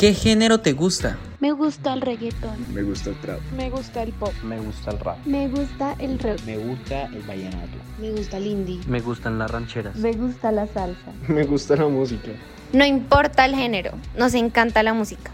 ¿Qué género te gusta? Me gusta el reggaetón. Me gusta el trap. Me gusta el pop. Me gusta el rap. Me gusta el rock. Me gusta el vallenato. Me gusta el indie. Me gustan las rancheras. Me gusta la salsa. Me gusta la música. No importa el género, nos encanta la música.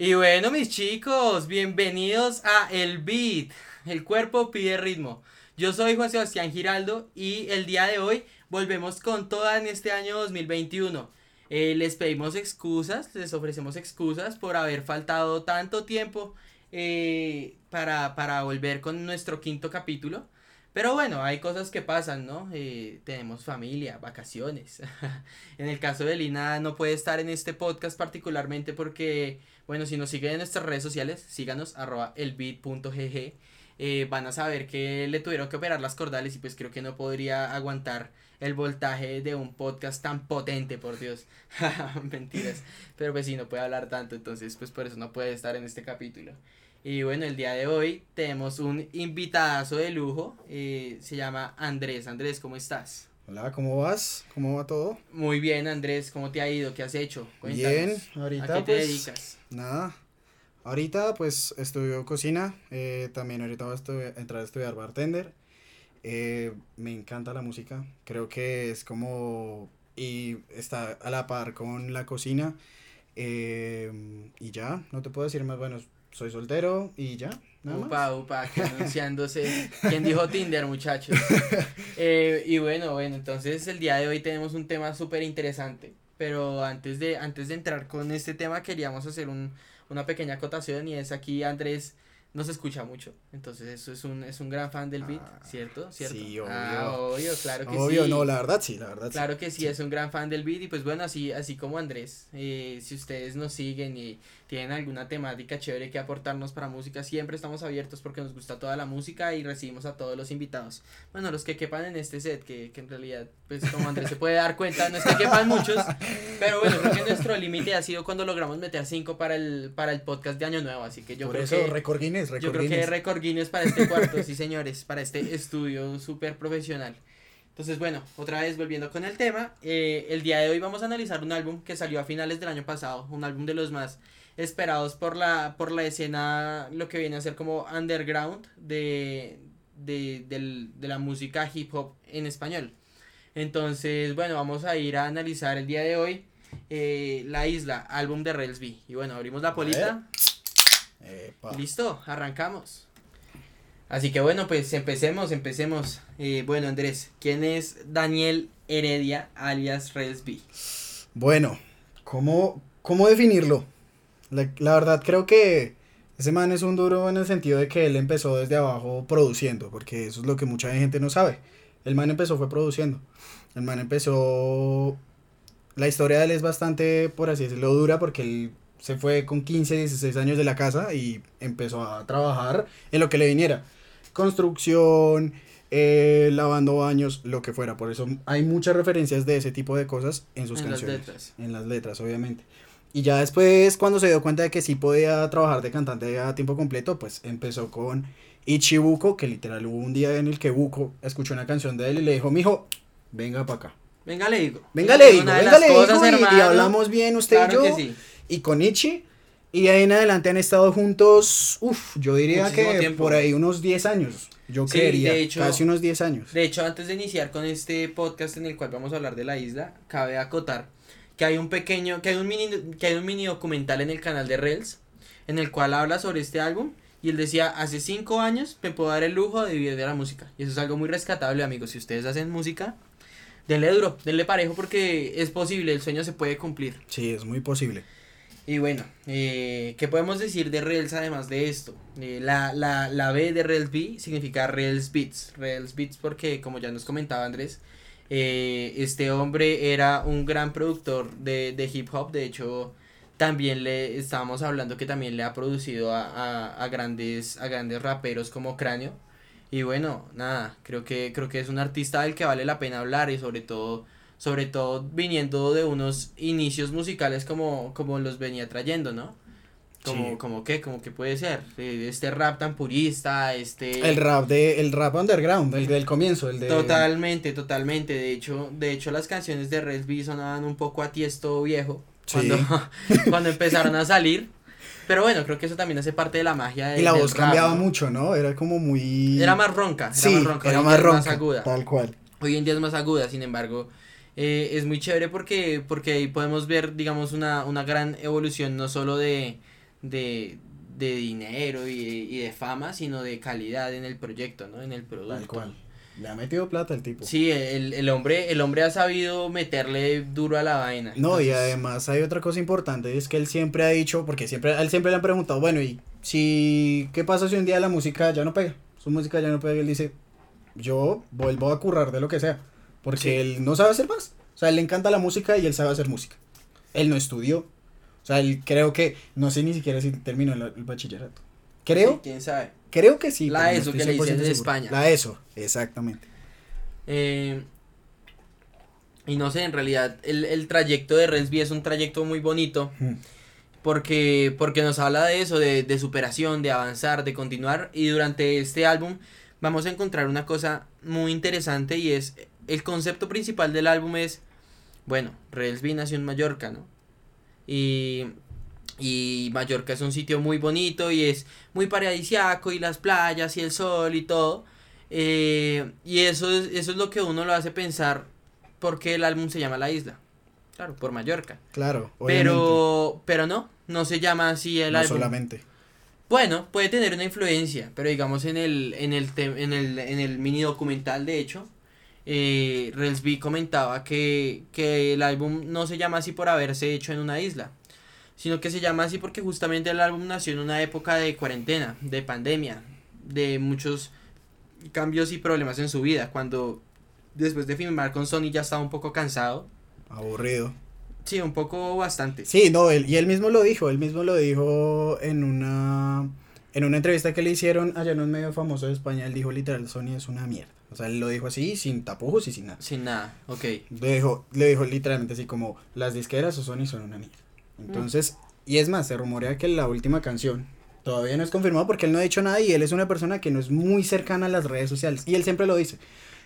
Y bueno, mis chicos, bienvenidos a El Beat. El cuerpo pide ritmo. Yo soy Juan Sebastián Giraldo y el día de hoy volvemos con toda en este año 2021. Eh, les pedimos excusas, les ofrecemos excusas por haber faltado tanto tiempo eh, para, para volver con nuestro quinto capítulo. Pero bueno, hay cosas que pasan, ¿no? Eh, tenemos familia, vacaciones. en el caso de Lina no puede estar en este podcast particularmente porque, bueno, si nos siguen en nuestras redes sociales, síganos, arroba elbit.gg. Eh, van a saber que le tuvieron que operar las cordales y pues creo que no podría aguantar el voltaje de un podcast tan potente, por Dios. Mentiras. Pero pues sí, no puede hablar tanto, entonces pues por eso no puede estar en este capítulo. Y bueno, el día de hoy tenemos un invitadazo de lujo. eh, se llama Andrés. Andrés, ¿cómo estás? Hola, ¿cómo vas? ¿Cómo va todo? Muy bien, Andrés. ¿Cómo te ha ido? ¿Qué has hecho? Cuéntanos. Bien, ahorita ¿A qué te pues, dedicas? Nada. Ahorita pues estudio cocina, eh, también ahorita voy a estu- entrar a estudiar bartender. Eh, me encanta la música, creo que es como y está a la par con la cocina. eh, y ya, no te puedo decir más, bueno, soy soltero y ya, nada más. Upa, upa, que anunciándose. ¿Quién dijo Tinder, muchachos? Eh, y bueno, bueno, entonces el día de hoy tenemos un tema súper interesante. Pero antes de, antes de entrar con este tema, queríamos hacer un, una pequeña acotación. Y es aquí Andrés nos escucha mucho. Entonces, eso es un, es un gran fan del beat, Ah, ¿cierto? ¿Cierto? sí, obvio. Ah, obvio, claro que Obvio, sí. no, la verdad sí, la verdad Claro que sí, es un gran fan del beat y pues bueno, así, así como Andrés, eh, si ustedes nos siguen y tienen alguna temática chévere que aportarnos para música, siempre estamos abiertos porque nos gusta toda la música y recibimos a todos los invitados. Bueno, los que quepan en este set, que, que en realidad, pues como Andrés se puede dar cuenta, no es que quepan muchos, pero bueno, creo que nuestro límite ha sido cuando logramos meter cinco para el, para el podcast de Año Nuevo, así que yo Por creo eso, que... récord Guinness, Yo récord creo que récord Guinness para este cuarto, sí señores, para este estudio súper profesional. Entonces, bueno, otra vez volviendo con el tema, eh, el día de hoy vamos a analizar un álbum que salió a finales del año pasado, un álbum de los más esperados por la, por la escena, lo que viene a ser como underground de, de, del- de la música hip hop en español. Entonces, bueno, vamos a ir a analizar el día de hoy eh, La Isla, álbum de Rels B. Y bueno, abrimos la polita. Listo, arrancamos. Así que bueno, pues empecemos, empecemos. Eh, bueno, Andrés, ¿quién es Daniel Heredia, alias Rels B? Bueno, ¿cómo, cómo definirlo? La, la verdad creo que ese man es un duro en el sentido de que él empezó desde abajo produciendo, porque eso es lo que mucha gente no sabe. El man empezó fue produciendo. El man empezó... La historia de él es bastante, por así decirlo, dura porque él se fue con 15, 16 años de la casa y empezó a trabajar en lo que le viniera. Construcción, eh, lavando baños, lo que fuera. Por eso hay muchas referencias de ese tipo de cosas en sus En las canciones. letras. En las letras, obviamente. Y ya después, cuando se dio cuenta de que sí podía trabajar de cantante a tiempo completo, pues empezó con Ichibuko, que literal hubo un día en el que Buko escuchó una canción de él y le dijo, mijo, venga para acá. Venga, le digo. Venga, le digo, venga, le digo, y- hablamos bien usted Claro y yo. sí. Y con Ichi. Y de ahí en adelante han estado juntos, uff, yo diría Muchísimo que tiempo. por ahí unos 10 años. Yo Sí, de hecho- casi unos 10 años. De hecho, antes de iniciar con este podcast en el cual vamos a hablar de la isla, cabe acotar que hay un pequeño, que hay un mini, que hay un mini documental en el canal de Rels, en el cual habla sobre este álbum. Y él decía, hace cinco años me puedo dar el lujo de vivir de la música. Y eso es algo muy rescatable, amigos. Si ustedes hacen música, denle duro, denle parejo porque es posible, el sueño se puede cumplir. Sí, es muy posible. Y bueno, eh, ¿qué podemos decir de Rails además de esto? Eh, la, la, la B de Rails B significa Rails Beats. Rails Beats porque, como ya nos comentaba Andrés, eh, este hombre era un gran productor de, de hip hop. De hecho, también le estábamos hablando que también le ha producido a, a, a grandes a grandes raperos como Cráneo y bueno nada creo que creo que es un artista del que vale la pena hablar y sobre todo sobre todo viniendo de unos inicios musicales como como los venía trayendo no como Sí. como qué como que puede ser Eh, este rap tan purista este El rap de, el rap underground, el del comienzo, el de. Totalmente, totalmente. De hecho, de hecho las canciones de Red B sonaban un poco a tiesto viejo Sí. cuando, cuando empezaron a salir. Pero bueno, creo que eso también hace parte de la magia de, Y la voz rap, cambiaba ¿no? mucho, ¿no? Era como muy. Era más ronca, era Sí, más ronca. era más ronca. aguda. Tal cual. Hoy en día es más aguda, sin embargo, eh, es muy chévere porque, porque ahí podemos ver, digamos, una, una gran evolución no solo de, de, de dinero y de, y de fama, sino de calidad en el proyecto, ¿no? En el producto. Tal cual. Le ha metido plata el tipo. Sí, el, el hombre, el hombre ha sabido meterle duro a la vaina. No, y además hay otra cosa importante, es que él siempre ha dicho, porque siempre, a él siempre le han preguntado, bueno, y si, ¿qué pasa si un día la música ya no pega? Su música ya no pega, y él dice, yo vuelvo a currar de lo que sea, porque Sí. él no sabe hacer más. O sea, él le encanta la música y él sabe hacer música. Él no estudió. O sea, él creo que, no sé ni siquiera si terminó el, el bachillerato. Creo, sí, quién sabe. creo que sí. La no ESO que le dicen 100% en seguro. España. La ESO, exactamente. Eh, y no sé, en realidad, el, el trayecto de Resby es un trayecto muy bonito. Mm. Porque, porque nos habla de eso, de, de superación, de avanzar, de continuar. Y durante este álbum vamos a encontrar una cosa muy interesante y es el concepto principal del álbum es, bueno, Relsby nació en Mallorca, ¿no? Y, y Mallorca es un sitio muy bonito y es muy paradisiaco y las playas y el sol y todo. Eh, y eso es, eso es lo que uno lo hace pensar porque el álbum se llama La Isla. Claro, por Mallorca. Claro, obviamente. Pero, pero no, no se llama así el no álbum. solamente. Bueno, puede tener una influencia, pero digamos en el, en el, en el, en el mini documental, de hecho, eh, Relsby comentaba que, que el álbum no se llama así por haberse hecho en una isla, sino que se llama así porque justamente el álbum nació en una época de cuarentena, de pandemia, de muchos cambios y problemas en su vida, cuando después de filmar con Sony ya estaba un poco cansado, Aburrido. sí, un poco bastante. Sí, no, él, y él mismo lo dijo, él mismo lo dijo en una en una entrevista que le hicieron allá en un medio famoso de España, él dijo literal, Sony es una mierda. O sea, él lo dijo así, sin tapujos y sin nada. Sin nada, ok. Le dijo, le dijo literalmente así como, las disqueras o Sony son una mierda. Entonces, y es más, se rumorea que la última canción todavía no es confirmado porque él no ha dicho nada y él es una persona que no es muy cercana a las redes sociales. Y él siempre lo dice.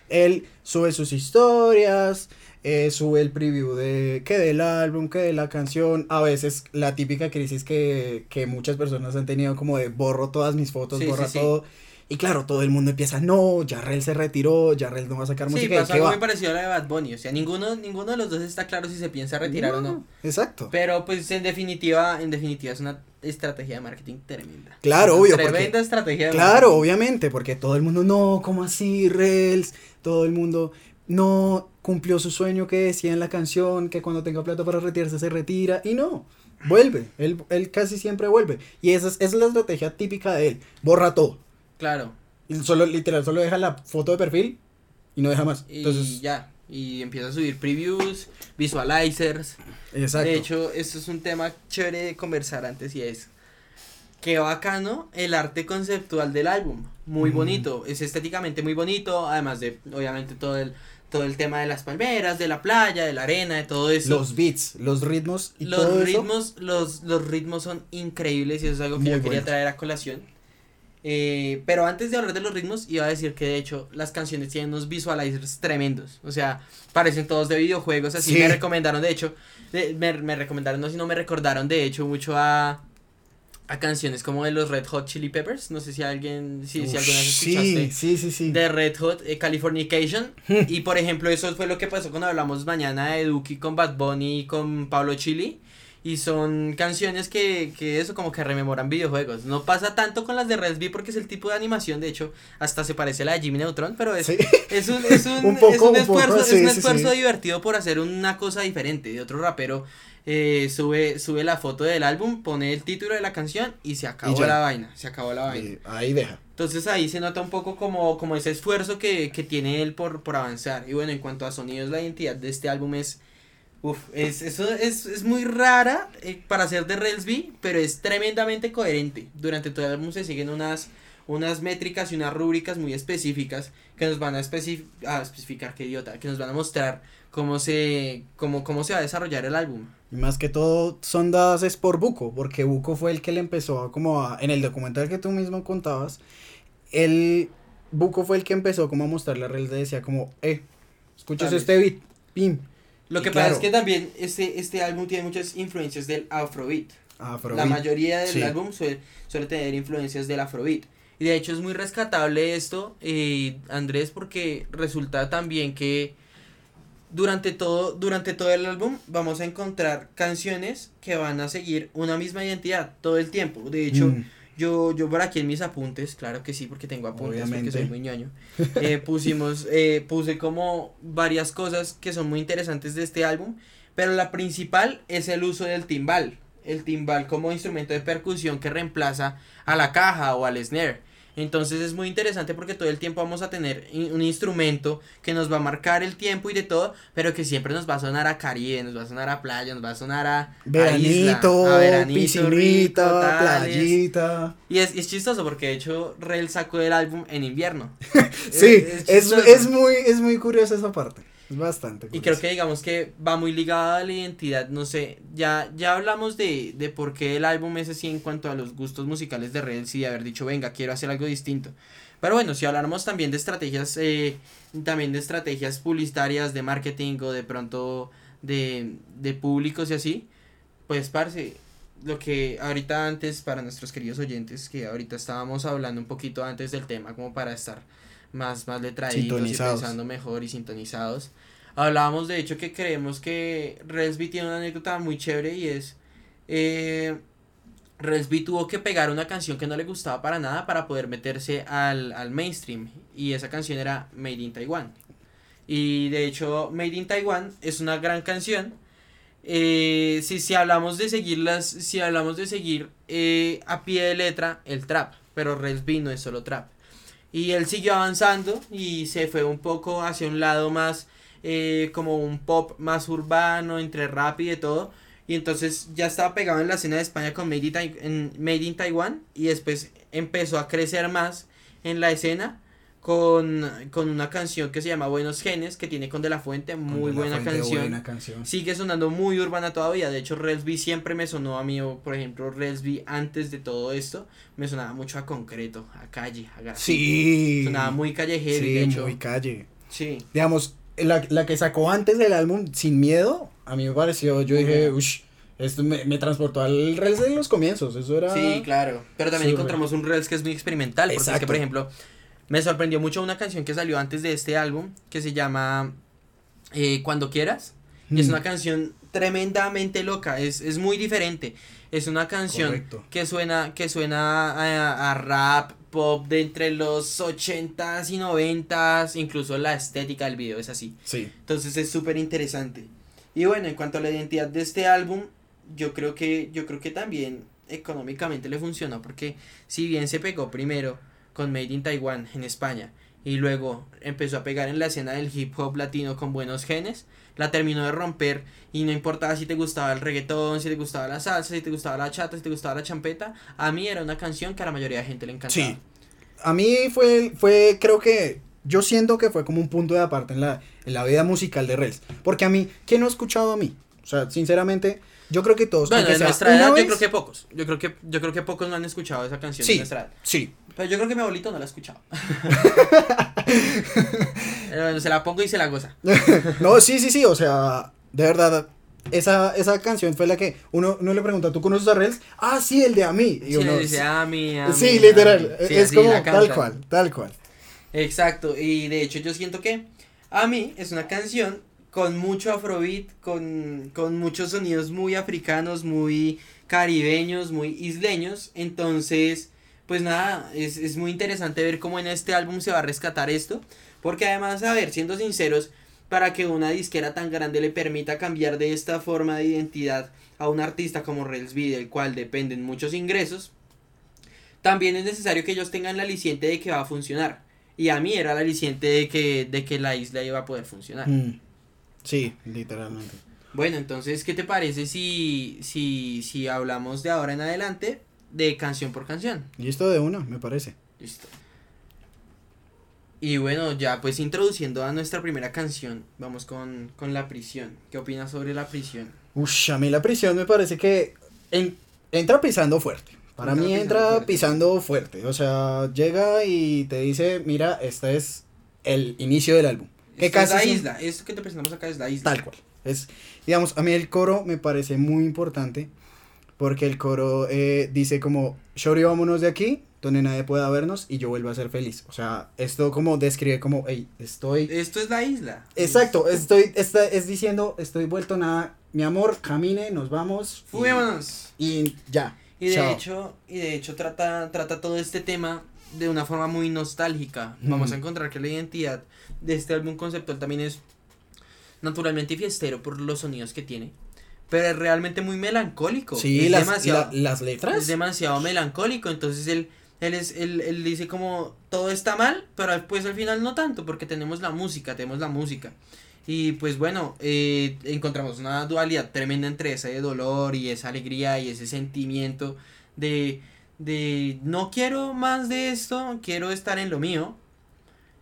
Él sube sus historias, eh, sube el preview de que del álbum, que de la canción. A veces la típica crisis que, que muchas personas han tenido como de borro todas mis fotos, Sí, borra sí, sí. Y claro, todo el mundo empieza, no, Jarrell se retiró, Jarrell no va a sacar Sí, música. ¿de pasó algo va?". muy parecido a la de Bad Bunny. O sea, ninguno, ninguno de los dos está claro si se piensa retirar o no. Exacto. Pero pues en definitiva, en definitiva es una estrategia de marketing tremenda. Claro, Una obvio, Tremenda porque- estrategia de Claro, marketing. obviamente, porque todo el mundo, no, ¿cómo así, Rels? Todo el mundo, no, cumplió su sueño que decía en la canción, que cuando tenga plata para retirarse se retira, y no, vuelve, él, él casi siempre vuelve. Y esa es, esa es la estrategia típica de él, borra todo. Claro. Y solo, literal, solo deja la foto de perfil y no deja más. Y Entonces, ya. Y empieza a subir previews, visualizers. exacto. De hecho, esto es un tema chévere de conversar antes y es. Qué bacano el arte conceptual del álbum. Muy Mm. bonito. Es estéticamente muy bonito. Además de, obviamente, todo el, todo el tema de las palmeras, de la playa, de la arena, de todo eso. los beats, los ritmos y los todo eso. ritmos, los, los ritmos son increíbles y eso es algo que Muy yo quería traer a colación. Eh, pero antes de hablar de los ritmos, iba a decir que de hecho las canciones tienen unos visualizers tremendos. O sea, parecen todos de videojuegos. Así Sí. me recomendaron, de hecho, de- me, me recomendaron, no, sino me recordaron de hecho mucho a, a canciones como de los Red Hot Chili Peppers. No sé si alguien, si, si alguna vez escuchaste sí, sí, sí, sí. de Red Hot eh, Californication. y por ejemplo, eso fue lo que pasó cuando hablamos mañana de Duki con Bad Bunny y con Pablo Chili. Y son canciones que, que eso como que rememoran videojuegos. No pasa tanto con las de Resby porque es el tipo de animación, de hecho, hasta se parece a la de Jimmy Neutron, pero es, Sí. es un, es un, Un poco, es un un esfuerzo, poco, es sí, un sí, esfuerzo sí. divertido por hacer una cosa diferente. De otro rapero eh, sube, sube la foto del álbum, pone el título de la canción y se acabó ya. la vaina. Se acabó la vaina. Y ahí deja. Entonces ahí se nota un poco como, como ese esfuerzo que, que tiene él por, por avanzar. Y bueno, en cuanto a sonidos, la identidad de este álbum es Uf, es, eso es, es muy rara eh, para ser de Rails pero es tremendamente coherente. Durante todo el álbum se siguen unas, unas métricas y unas rúbricas muy específicas que nos van a, especif- a especificar, qué idiota, que nos van a mostrar cómo se, cómo, cómo se va a desarrollar el álbum. Y más que todo son dadas es por Buco, porque Buco fue el que le empezó a como a, en el documental que tú mismo contabas, el Buco fue el que empezó como a mostrarle a Rails y decía como, eh, escuchas este beat, pim, Lo que pasa es que también este, este álbum tiene muchas influencias del Afrobeat. afrobeat. La mayoría del Sí. álbum suele, suele tener influencias del Afrobeat. Y de hecho es muy rescatable esto, eh, Andrés, porque resulta también que durante todo, durante todo el álbum vamos a encontrar canciones que van a seguir una misma identidad todo el tiempo. De hecho, Mm. Yo, yo por aquí en mis apuntes, claro que sí, porque tengo apuntes, Obviamente. porque soy muy ñoño, eh, pusimos, eh, puse como varias cosas que son muy interesantes de este álbum, pero la principal es el uso del timbal, el timbal como instrumento de percusión que reemplaza a la caja o al snare. Entonces es muy interesante porque todo el tiempo vamos a tener un instrumento que nos va a marcar el tiempo y de todo, pero que siempre nos va a sonar a Caribe, nos va a sonar a playa, nos va a sonar a, a Veranito, isla, a veranito, piscinita, rico, tales. playita. Y es, y es chistoso porque de hecho Rel sacó el álbum en invierno. Sí, es, chistoso. es muy, es muy curiosa esa parte. Es bastante Y creo que digamos que va muy ligada a la identidad, no sé, ya, ya hablamos de, de por qué el álbum es así en cuanto a los gustos musicales de Rels y de haber dicho, venga, quiero hacer algo distinto. Pero bueno, si habláramos también de estrategias, eh, también de estrategias publicitarias, de marketing o de pronto de, de públicos y así, pues parce, lo que ahorita antes para nuestros queridos oyentes, que ahorita estábamos hablando un poquito antes del tema como para estar más, más letraditos y pensando mejor y sintonizados. Hablábamos de hecho que creemos que Resby tiene una anécdota muy chévere y es eh, Resby tuvo que pegar una canción que no le gustaba para nada para poder meterse al, al mainstream y esa canción era Made in Taiwan. Y de hecho Made in Taiwan es una gran canción. Eh, si, si hablamos de seguirlas, si hablamos de seguir eh, a pie de letra el trap, pero Resby no es solo trap. Y él siguió avanzando y se fue un poco hacia un lado más eh, como un pop más urbano, entre rap y de todo. Y entonces ya estaba pegado en la escena de España con Made in, en Made in Taiwan y después empezó a crecer más en la escena con, con una canción que se llama Buenos Genes, que tiene con De La Fuente, muy buena Fuente, canción. buena canción. Sigue sonando muy urbana todavía. De hecho, Resby siempre me sonó a mí, por ejemplo, Resby antes de todo esto, me sonaba mucho a concreto, a calle, a grafito. Sí. Sonaba muy callejero Sí, de hecho. muy calle. Sí. Digamos, la, la que sacó antes del álbum, Sin Miedo, a mí me pareció, yo dije, uff, esto me, me transportó al Reels de los comienzos, eso era... Sí, claro. Pero también encontramos un Reels que es muy experimental. Porque es que, Exacto. por ejemplo, me sorprendió mucho una canción que salió antes de este álbum que se llama eh, Cuando Quieras. Y es Mm. una canción tremendamente loca, es, es muy diferente. Es una canción Correcto. que suena, que suena a, a rap, pop de entre los 80s y 90s, incluso la estética del video es así. Sí. Entonces es súper interesante. Y bueno, en cuanto a la identidad de este álbum, yo creo que, yo creo que también económicamente le funcionó, porque si bien se pegó primero con Made in Taiwan en España, y luego empezó a pegar en la escena del hip hop latino con buenos genes, la terminó de romper y no importaba si te gustaba el reggaetón, si te gustaba la salsa, si te gustaba la chata, si te gustaba la champeta, a mí era una canción que a la mayoría de gente le encantaba. Sí. A mí fue, fue, creo que, yo siento que fue como un punto de aparte en la, en la vida musical de Reels. Porque a mí, ¿quién no ha escuchado a mí? O sea, sinceramente, yo creo que todos. Bueno, de nuestra edad yo creo que pocos. Yo creo que, yo creo que pocos no han escuchado esa canción Sí. de nuestra edad. Sí. Pero yo creo que mi abuelito no la ha escuchado. Pero bueno, se la pongo y se la goza. No, sí, sí, sí, o sea, de verdad, esa, esa canción fue la que uno, uno le pregunta, ¿tú conoces a Reels? Ah, sí, el de a mí. Y Sí, uno, dice, "Ah, mi, a sí, mí, a literal, mí". Sí, es como tal cual, tal cual. Exacto, y de hecho yo siento que a mí es una canción con mucho afrobeat, con, con muchos sonidos muy africanos, muy caribeños, muy isleños. Entonces, pues nada, es, es muy interesante ver cómo en este álbum se va a rescatar esto. Porque además, a ver, siendo sinceros, para que una disquera tan grande le permita cambiar de esta forma de identidad a un artista como Relsby, del cual dependen muchos ingresos, también es necesario que ellos tengan la aliciente de que va a funcionar. Y a mí era la aliciente de que, de que la isla iba a poder funcionar. Mm, Sí, literalmente. Bueno, entonces, ¿qué te parece si, si, si hablamos de ahora en adelante de canción por canción? Y esto de una, me parece. Listo. Y bueno, ya pues introduciendo a nuestra primera canción, vamos con, con La Prisión. ¿Qué opinas sobre La Prisión? Ush, a mí la prisión me parece que en- entra pisando fuerte. Para Entra mí pisando entra fuerte. pisando fuerte. O sea, llega y te dice, mira, este es el inicio del álbum. Que Esta es la isla, esto que te presentamos acá es la isla. Tal cual. Es, digamos, a mí el coro me parece muy importante porque el coro eh, dice como, Shori, vámonos de aquí, donde nadie pueda vernos y yo vuelvo a ser feliz. O sea, esto como describe como, hey, estoy... Esto es la isla. Exacto, estoy, es diciendo, estoy vuelto nada, mi amor, camine, nos vamos. y- Fuguémonos. Y ya. Y de Chao. hecho, y de hecho trata, trata todo este tema de una forma muy nostálgica. Vamos a Mm. encontrar que la identidad de este álbum conceptual también es naturalmente fiestero por los sonidos que tiene. Pero es realmente muy melancólico. Sí, es las, demasiado, la- las letras. es demasiado melancólico. Entonces él, él, es, él, él dice como todo está mal, pero pues al final no tanto, porque tenemos la música, tenemos la música. Y pues bueno, eh, encontramos una dualidad tremenda entre ese dolor y esa alegría y ese sentimiento de, de no quiero más de esto, quiero estar en lo mío.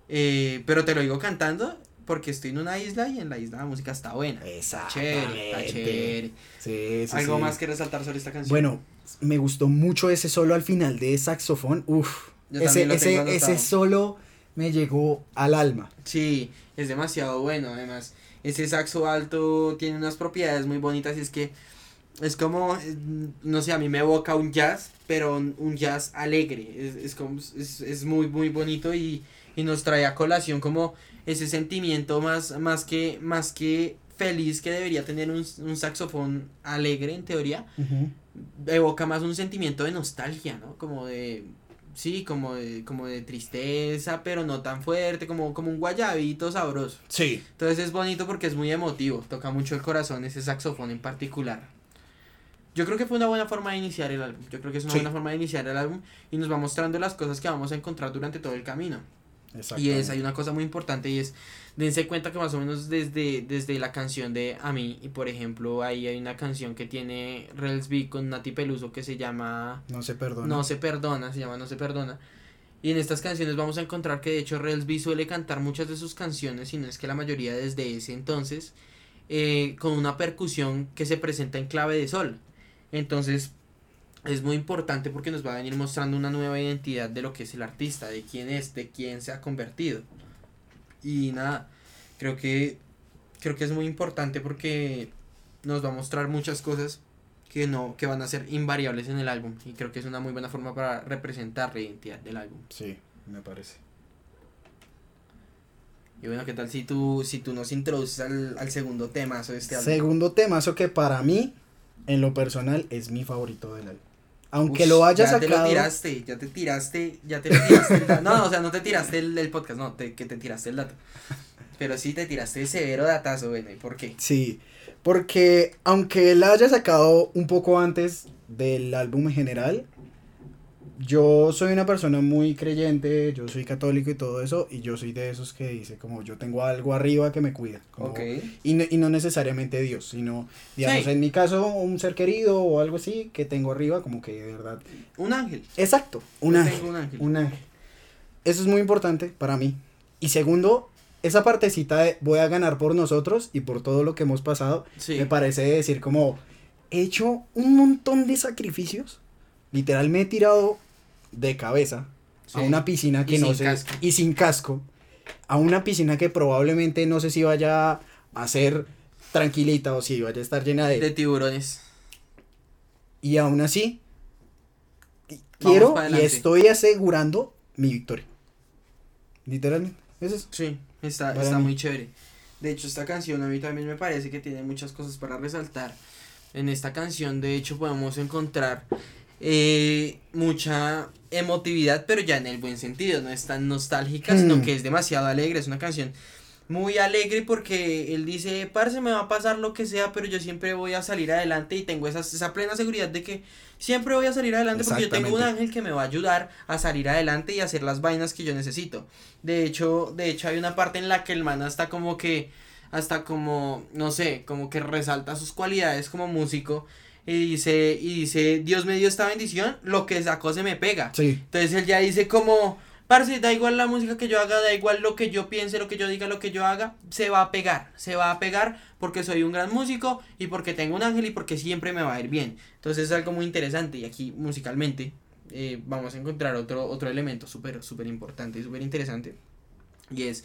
Eh, pero te lo digo cantando porque estoy en una isla y en la isla la música está buena. Está chévere, está chévere. Sí, sí, ¿Algo sí. más que resaltar sobre esta canción? Bueno, me gustó mucho ese solo al final de saxofón. Uf, Yo ese, también lo tengo ese, ese solo me llegó al alma. Sí, es demasiado bueno. Además, ese saxo alto tiene unas propiedades muy bonitas y es que es como, eh, no sé, a mí me evoca un jazz, pero un, un jazz alegre. Es, es, como, es, es muy, muy bonito y, y nos trae a colación como ese sentimiento más, más, que, más que feliz que debería tener un, un saxofón alegre en teoría evoca más un sentimiento de nostalgia, ¿no? Como de sí, como de como de tristeza, pero no tan fuerte, como como un guayabito sabroso. Sí. Entonces es bonito porque es muy emotivo, toca mucho el corazón ese saxofón en particular. Yo creo que fue una buena forma de iniciar el álbum. Yo creo que es una Sí. buena forma de iniciar el álbum y nos va mostrando las cosas que vamos a encontrar durante todo el camino. Y es, hay una cosa muy importante y es, dense cuenta que más o menos desde, desde la canción de A mí, y por ejemplo, ahí hay una canción que tiene Relsby con Nati Peluso que se llama No se perdona. No se perdona, se llama No se perdona. Y en estas canciones vamos a encontrar que de hecho Relsby suele cantar muchas de sus canciones, y no es que la mayoría desde ese entonces, eh, con una percusión que se presenta en clave de sol. Entonces, es muy importante porque nos va a venir mostrando una nueva identidad de lo que es el artista, de quién es, de quién se ha convertido. Y nada, creo que creo que es muy importante porque nos va a mostrar muchas cosas que no que van a ser invariables en el álbum y creo que es una muy buena forma para representar la identidad del álbum. Sí, me parece. Y bueno, ¿qué tal si tú si tú nos introduces al, al segundo tema de este álbum? Segundo temazo que para mí, en lo personal, es mi favorito del álbum. Aunque Ush, lo haya ya te lo sacado. tiraste, ya te tiraste, ya te lo tiraste el dato. No, no, o sea, no te tiraste el, el podcast, no, te, que te tiraste el dato. Pero sí te tiraste el severo datazo, bueno, ¿y por qué? Sí, porque aunque la haya sacado un poco antes del álbum en general, yo soy una persona muy creyente, yo soy católico y todo eso, y yo soy de esos que dice como yo tengo algo arriba que me cuida. como- y, no, y no necesariamente Dios, sino, digamos, Sí. en mi caso, un ser querido o algo así que tengo arriba, como que de verdad. Un ángel. Exacto, un ángel. tengo un ángel. Un ángel. Eso es muy importante para mí. Y segundo, esa partecita de voy a ganar por nosotros y por todo lo que hemos pasado, Sí. me parece decir como he hecho un montón de sacrificios. Literal me he tirado de cabeza Sí. a una piscina que Y no sé casco. y sin casco a una piscina que probablemente no sé si vaya a ser tranquilita o si vaya a estar llena de, de tiburones. y aún así quiero y estoy asegurando mi victoria. Literalmente. Es eso. Sí, está, Para está mí. muy chévere. De hecho, esta canción a mí también me parece que tiene muchas cosas para resaltar. En esta canción, de hecho, podemos encontrar eh, mucha emotividad, pero ya en el buen sentido. No es tan nostálgica, sino Hmm. que es demasiado alegre. Es una canción muy alegre porque él dice, parce, me va a pasar lo que sea, pero yo siempre voy a salir adelante y tengo esa, esa plena seguridad de que siempre voy a salir adelante porque yo tengo un ángel que me va a ayudar a salir adelante y hacer las vainas que yo necesito. De hecho, de hecho hay una parte en la que el man está como que hasta como, no sé, como que resalta sus cualidades como músico y dice, y dice, Dios me dio esta bendición, lo que sacó se me pega. Sí. Entonces él ya dice como, parce, da igual la música que yo haga, da igual lo que yo piense, lo que yo diga, lo que yo haga, se va a pegar, se va a pegar porque soy un gran músico y porque tengo un ángel y porque siempre me va a ir bien. Entonces es algo muy interesante y aquí musicalmente eh, vamos a encontrar otro, otro elemento súper, súper importante y súper interesante y es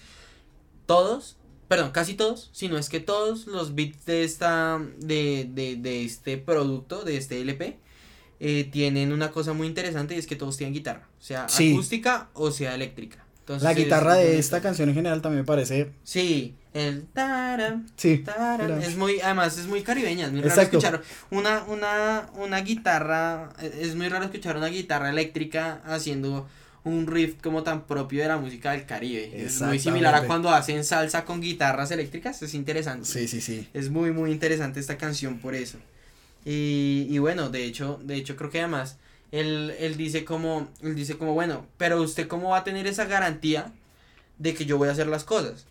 todos, perdón, casi todos, si no es que todos los beats de esta, de, de, de este producto, de este LP, eh, tienen una cosa muy interesante y es que todos tienen guitarra, sea Sí. acústica o sea eléctrica. Entonces, La es guitarra de esta canción en general también me parece. Sí, el taran, Sí. es muy, además es muy caribeña, es muy raro escuchar una, una, una guitarra, eh, es muy raro escuchar una guitarra eléctrica haciendo un riff como tan propio de la música del Caribe. Es muy similar a cuando hacen salsa con guitarras eléctricas, es interesante. Sí, sí, sí. Es muy, muy interesante esta canción por eso. Y, y bueno, de hecho, de hecho creo que además él, él dice como, él dice como, bueno, pero usted cómo va a tener esa garantía de que yo voy a hacer las cosas.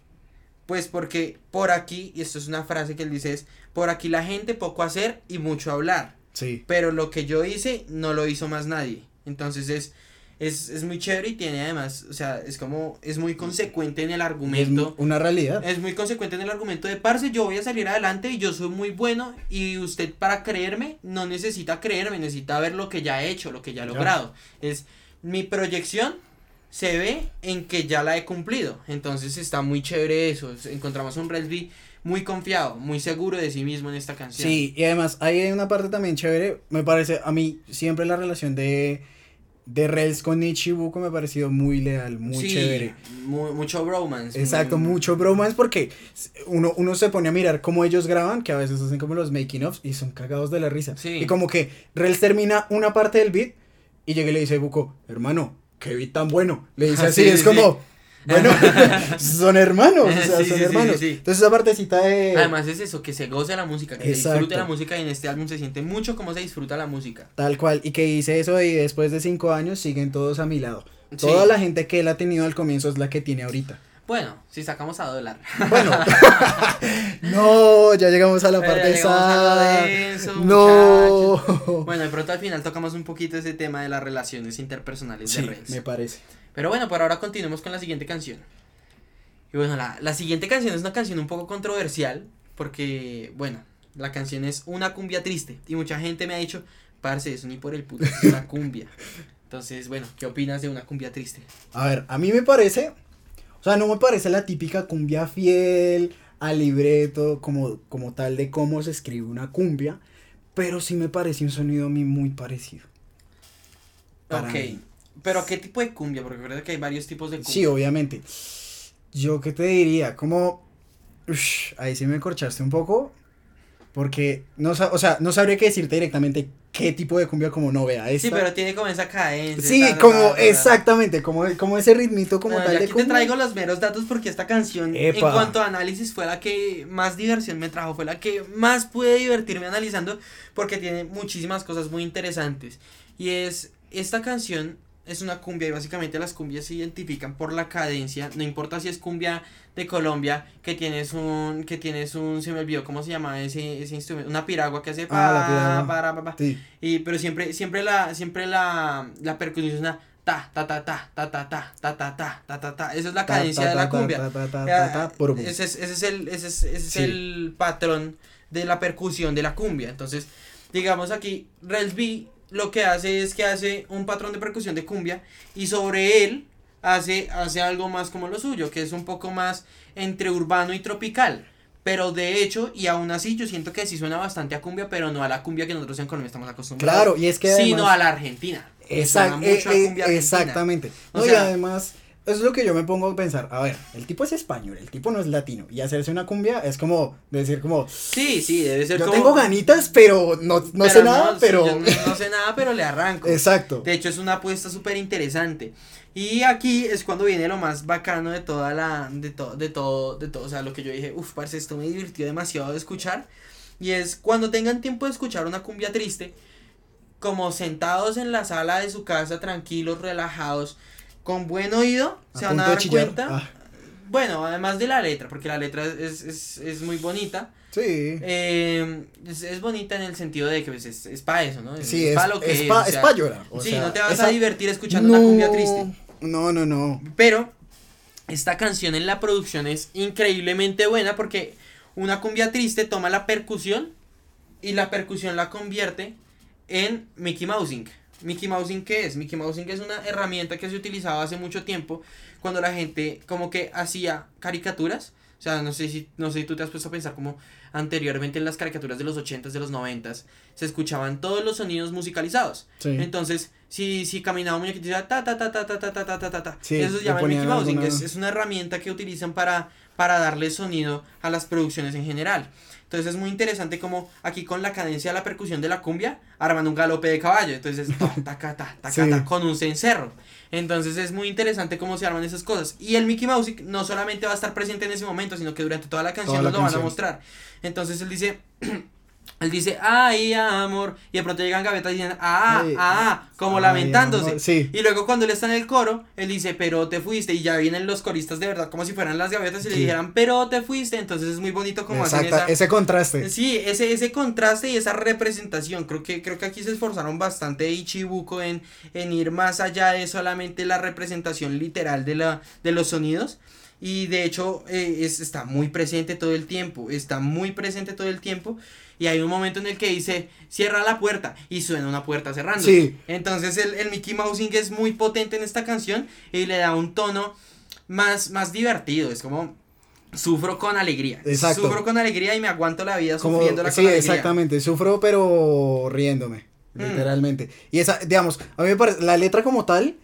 Pues porque por aquí, y esto es una frase que él dice es, por aquí la gente poco hacer y mucho hablar. Sí. Pero lo que yo hice no lo hizo más nadie. Entonces es, es, es muy chévere y tiene además, o sea, es como, es muy consecuente en el es argumento. una realidad. Es muy consecuente en el argumento de parce, yo voy a salir adelante y yo soy muy bueno y usted para creerme no necesita creerme, necesita ver lo que ya he hecho, lo que ya he logrado. Es mi proyección se ve en que ya la he cumplido. Entonces está muy chévere eso. Es- Encontramos un Resby muy confiado, muy seguro de sí mismo en esta canción. Sí, y además ahí hay una parte también chévere. Me parece, a mí siempre la relación de, de Rels con Ichibuko me ha parecido muy leal, muy Sí, chévere. mu- mucho bromance. Exacto, muy- mucho bromance porque uno, uno se pone a mirar cómo ellos graban, que a veces hacen como los making ofs y son cagados de la risa. Sí. Y como que Rels termina una parte del beat y llega y le dice a Buko, hermano, qué beat tan bueno. Le dice así, sí, es como, bueno, son hermanos, o sea, Sí, son sí, hermanos. sí. Entonces esa partecita de... Además es eso, que se goce la música, que se disfrute la música y en este álbum se siente mucho como se disfruta la música. Tal cual, y que dice eso y después de cinco años siguen todos a mi lado. Toda la gente que él ha tenido al comienzo es la que tiene ahorita. Bueno, si sacamos a dólar. Bueno, no, ya llegamos a la Pero parte esa. de eso, No. Bueno, de pronto al final tocamos un poquito ese tema de las relaciones interpersonales Sí, de Renz. me parece. Pero bueno, por ahora continuemos con la siguiente canción. Y bueno, la, la siguiente canción es una canción un poco controversial. Porque, bueno, la canción es Una cumbia triste. Y mucha gente me ha dicho, parce, eso ni por el puto, es una cumbia. Entonces, bueno, ¿qué opinas de una cumbia triste? A ver, a mí me parece, sea, no me parece la típica cumbia fiel al libreto como, como tal de cómo se escribe una cumbia, pero sí me parece un sonido a mí muy parecido. Para ok. mí. Pero ¿qué tipo de cumbia? Porque recuerda que hay varios tipos de cumbia. Sí, obviamente. Yo qué te diría, como, ush, ahí sí me corchaste un poco, porque no, o sea, no sabría qué decirte directamente qué tipo de cumbia como no vea esta. Sí, pero tiene como esa cadencia. Sí, como, ta, ta, ta. exactamente, como, como ese ritmito como tal y de aquí te cumbia. traigo los meros datos porque esta canción, Epa. en cuanto a análisis, fue la que más diversión me trajo, fue la que más pude divertirme analizando porque tiene muchísimas cosas muy interesantes. Y es, esta canción es una cumbia y básicamente las cumbias se identifican por la cadencia, no importa si es cumbia de Colombia, que tienes un, que tienes un, se me olvidó cómo se llama ese, ese instrumento, una piragua que hace Ah, pa, piragua. para, pa, pa. Sí. Y, pero siempre, siempre la, siempre la, la percusión es una ta, ta, ta, ta, ta, ta, ta, ta, ta, ta, ta, ta, ta. Esa es la cadencia de la cumbia. Eh. Ese es, ese es el, ese es, ese es el patrón de la percusión de la cumbia. Entonces, digamos aquí, Relsby lo que hace es que hace un patrón de percusión de cumbia y sobre él hace, hace algo más como lo suyo, que es un poco más entre urbano y tropical. Pero de hecho, y aún así, yo siento que sí suena bastante a cumbia, pero no a la cumbia que nosotros en Colombia estamos acostumbrados. Claro, y es que Sino a la Argentina. Exact- suena eh, a eh, cumbia argentina. exactamente. O No, y además, es lo que yo me pongo a pensar. A ver, el tipo es español, el tipo no es latino. Y hacerse una cumbia es como decir como, Sí, sí, debe ser yo como... tengo ganitas, pero no, no pero sé nada, pero... yo no, no sé nada, pero le arranco. Exacto. De hecho, es una apuesta súper interesante. Y aquí es cuando viene lo más bacano de toda la. de todo, de todo, de todo. O sea, lo que yo dije, uff, parce, esto me divirtió demasiado de escuchar. Y es cuando tengan tiempo de escuchar una cumbia triste, como sentados en la sala de su casa, tranquilos, relajados, con buen oído, A se van a dar cuenta. Ah, bueno, además de la letra, porque la letra es, es, es muy bonita. Sí. eh, es, es bonita en el sentido de que pues, es, es para eso, ¿no? sí, es, pa' lo que es pa- o es sea, pa' llorar. o sí, sea, no te vas esa- a divertir escuchando una cumbia No, triste. No, no, no. Pero esta canción en la producción es increíblemente buena porque una cumbia triste toma la percusión y la percusión la convierte en Mickey Mousing. Mickey Mousing, ¿qué es? Mickey Mousing es una herramienta que se utilizaba hace mucho tiempo cuando la gente como que hacía caricaturas. O sea, no sé si, no sé si tú te has puesto a pensar como anteriormente en las caricaturas de los 80s, de los 90s, se escuchaban todos los sonidos musicalizados. Sí. Entonces, si, si caminaba un muñequito decía ta ta ta ta ta ta ta ta ta ta. Sí, Eso se llama Mickey Mousing, alguna- es, es una herramienta que utilizan para, para darle sonido a las producciones en general. Entonces es muy interesante como aquí con la cadencia de la percusión de la cumbia arman un galope de caballo. Entonces, ta, taca, ta, taca, Sí. ta, con un cencerro. Entonces es muy interesante cómo se arman esas cosas. Y el Mickey Mouse no solamente va a estar presente en ese momento, sino que durante toda la canción Toda la nos lo van a mostrar. Entonces él dice, él dice, ay, amor. Y de pronto llegan gavetas y dicen, ah, Ay, ah, como ay, lamentándose. amor, sí. Y luego cuando él está en el coro, él dice, pero te fuiste. Y ya vienen los coristas de verdad, como si fueran las gavetas y le Sí. dijeran, pero te fuiste. Entonces es muy bonito como hacen Exacta, esa... ese contraste. Sí, ese, ese contraste y esa representación. Creo que, creo que aquí se esforzaron bastante Ichibuko en, en ir más allá de solamente la representación literal de, la, de los sonidos. Y de hecho eh, es, está muy presente todo el tiempo. Está muy presente todo el tiempo. Y hay un momento en el que dice, cierra la puerta. Y suena una puerta cerrando. Sí. Entonces el, el Mickey Mousing es muy potente en esta canción. Y le da un tono más, más divertido. Es como... Sufro con alegría. Exacto. Sufro con alegría y me aguanto la vida Como, sufriéndola sí, con alegría. exactamente. Sufro, pero riéndome. Mm. Literalmente. Y esa, digamos, a mí me parece, la letra como tal,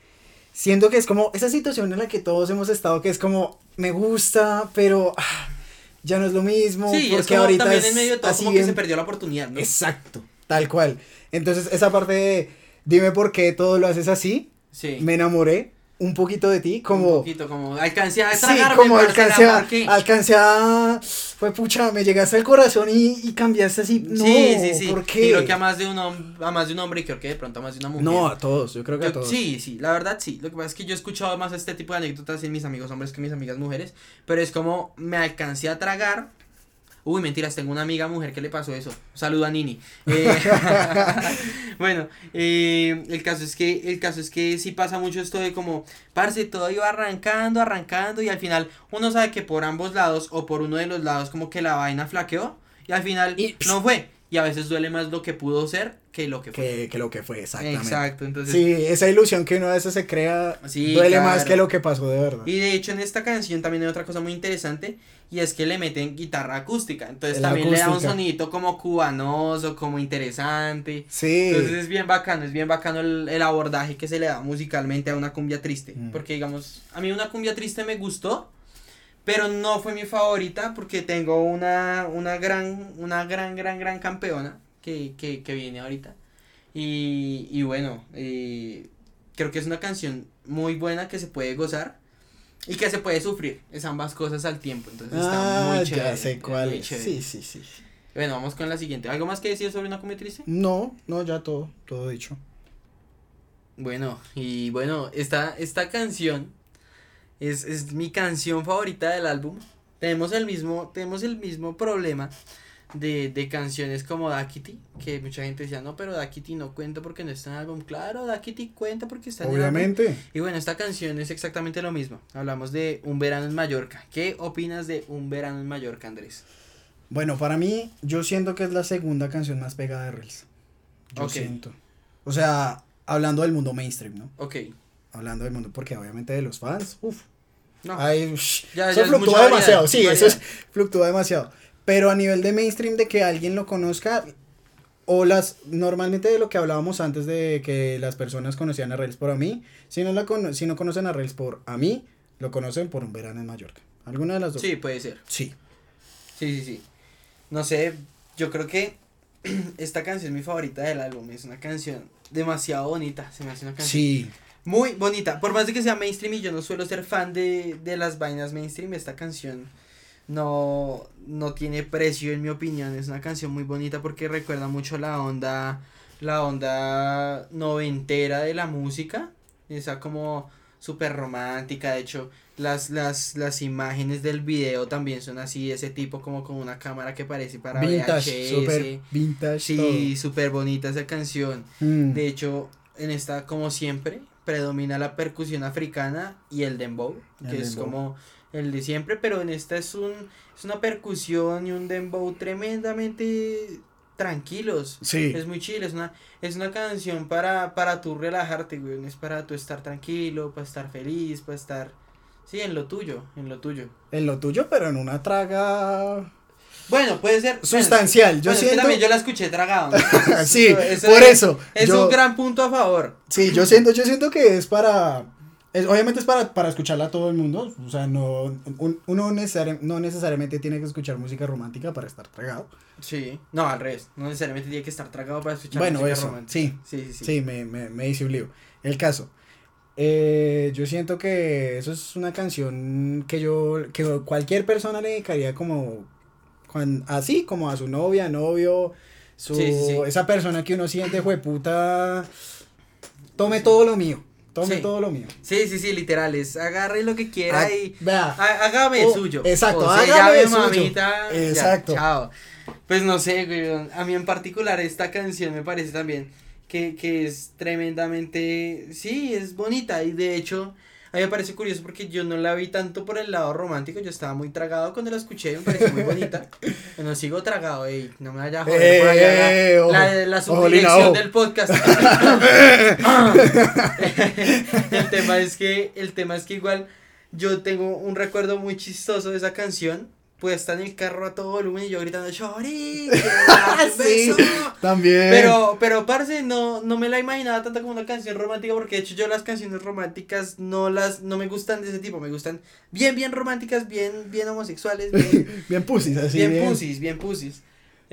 siento que es como esa situación en la que todos hemos estado, que es como, me gusta, pero ah, ya no es lo mismo. Sí, es porque como ahorita también es en medio de todo así como que se perdió la oportunidad, ¿no? Exacto, tal cual. Entonces, esa parte de, dime por qué todo lo haces así, Sí. me enamoré un poquito de ti, Un como... poquito, como alcancé a Sí, como alcancé a, alcancé a, fue pucha, me llegaste al corazón y, y cambiaste así, no, sí, sí, sí. ¿por Y qué? creo que a más de un a más de un hombre y creo que de pronto a más de una mujer. No, a todos, yo creo que a todos. sí, sí, la verdad sí. Lo que pasa es que yo he escuchado más este tipo de anécdotas en mis amigos hombres que mis amigas mujeres. Pero es como me alcancé a tragar. Uy, mentiras, tengo una amiga mujer que le pasó eso. Saludo a Nini. Eh, bueno, eh, el caso es que, el caso es que sí pasa mucho esto de como, parce, todo iba arrancando, arrancando, y al final uno sabe que por ambos lados, o por uno de los lados, como que la vaina flaqueó, y al final Y- no fue. Y a veces duele más lo que pudo ser que lo que fue. Que, que lo que fue, exactamente. Exacto, entonces Sí, esa ilusión que uno a veces se crea Sí, duele claro. más que lo que pasó de verdad. Y de hecho en esta canción también hay otra cosa muy interesante y es que le meten guitarra acústica. Entonces La también le da un sonidito como cubanoso, como interesante. Sí, Entonces es bien bacano, es bien bacano el, el abordaje que se le da musicalmente a una cumbia triste. Mm. Porque digamos, a mí una cumbia triste me gustó, pero no fue mi favorita porque tengo una, una gran, una gran, gran, gran campeona que, que, que viene ahorita. Y, y bueno, eh, creo que es una canción muy buena que se puede gozar y que se puede sufrir. Es ambas cosas al tiempo. Entonces está ah, muy chévere. ya sé cuál es. Sí, sí, sí. Bueno, vamos con la siguiente. ¿Algo más que decir sobre una triste? No, no, ya todo, todo dicho. Bueno, y bueno, esta, esta canción es, es mi canción favorita del álbum. Tenemos el mismo, tenemos el mismo problema de, de canciones como Dakity, que mucha gente decía, no, pero Dakity no cuenta porque no está en el álbum. Claro, Dakity cuenta porque está en el álbum. Obviamente. Y bueno, esta canción es exactamente lo mismo. Hablamos de Un verano en Mallorca. ¿Qué opinas de Un verano en Mallorca, Andrés? Bueno, para mí, yo siento que es la segunda canción más pegada de Reels. Yo siento. O sea, hablando del mundo mainstream, ¿no? Ok. Hablando del mundo, porque obviamente de los fans, uff. No. Ay, ush, Ya- eso ya fluctúa demasiado, variedad, sí, eso es, fluctúa demasiado. Pero a nivel de mainstream, de que alguien lo conozca, o las, normalmente de lo que hablábamos antes de que las personas conocían a Reels por a mí, si no, la cono- si no conocen a Reels por a mí, lo conocen por un verano en Mallorca. ¿Alguna de las dos? Sí, puede ser. Sí. Sí, sí, sí. No sé, yo creo que esta canción es mi favorita del álbum. Es una canción demasiado bonita. Se me hace una canción Sí. Muy bonita. Por más de que sea mainstream y yo no suelo ser fan de, de las vainas mainstream, esta canción no, no tiene precio en mi opinión. Es una canción muy bonita porque recuerda mucho la onda, la onda noventera de la música. Esa como súper romántica. De hecho, las, las, las imágenes del video también son así, de ese tipo como con una cámara que parece para Vintage, VHS. super vintage. Sí, súper bonita esa canción. Mm. De hecho, en esta, como siempre, predomina la percusión africana y el dembow, El que es como el de siempre, pero en esta es un es una percusión y un dembow tremendamente tranquilos. Sí. Es muy chill, es una, es una canción para, para tú relajarte, güey. Es para tú estar tranquilo, para estar feliz, para estar. Sí, en lo tuyo, en lo tuyo. En lo tuyo, pero en una traga Bueno, puede ser. bueno, sustancial. Yo bueno, siento. también yo la escuché tragado. ¿no? sí, Eso por es- eso. Es yo, un gran punto a favor. Sí, yo siento, yo siento que es para. es- obviamente es para, para escucharla a todo el mundo. O sea, no, un- uno necesari- no necesariamente tiene que escuchar música romántica para estar tragado. Sí. No, al revés. No necesariamente tiene que estar tragado para escuchar bueno, música eso. romántica. Sí, Sí, sí, sí. sí, me, me, me hice un lío. El caso. eh, yo siento que eso es una canción que yo, que cualquier persona le dedicaría como, así, como a su novia, novio, su, Sí, sí, sí. esa persona que uno siente, puta, tome todo lo mío, tome Sí. todo lo mío. Sí, sí, sí, literal. Es agarre lo que quiera Ah, y. Vea, há- Hágame Oh, suyo. exacto, O sea, hágame suyo. mamita. ya, Exacto. chao. Pues no sé, güey. A mí en particular esta canción me parece también que, que es tremendamente. Sí, es bonita. Y de hecho, a mí me parece curioso porque yo no la vi tanto por el lado romántico. Yo estaba muy tragado cuando la escuché. Me pareció muy bonita. Bueno, sigo tragado, ey. No me vaya a joder por allá la- Eh, ojo, la, la, subdirección ojo. del podcast. el tema es que el tema es que igual yo tengo un recuerdo muy chistoso de esa canción puesta en el carro a todo volumen y yo gritando Chori Sí. también. pero pero parce no no me la imaginaba tanto como una canción romántica porque de hecho yo las canciones románticas no las no me gustan de ese tipo me gustan bien bien románticas bien bien homosexuales bien bien pusis, así. bien pusis, bien pusis.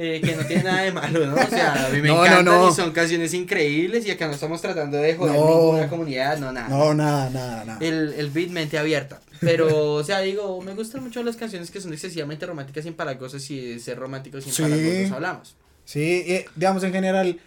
Eh, que no tiene nada de malo, ¿no? O sea, a mí me No, encantan no. y son canciones increíbles y acá no estamos tratando de joder ninguna comunidad, no, nada. No, nada, nada, nada. El, el beat mente abierta. Pero, o sea, digo, me gustan mucho las canciones que son excesivamente románticas y empalagosas y de ser románticos y Sí. hablamos. Sí, eh, digamos en general,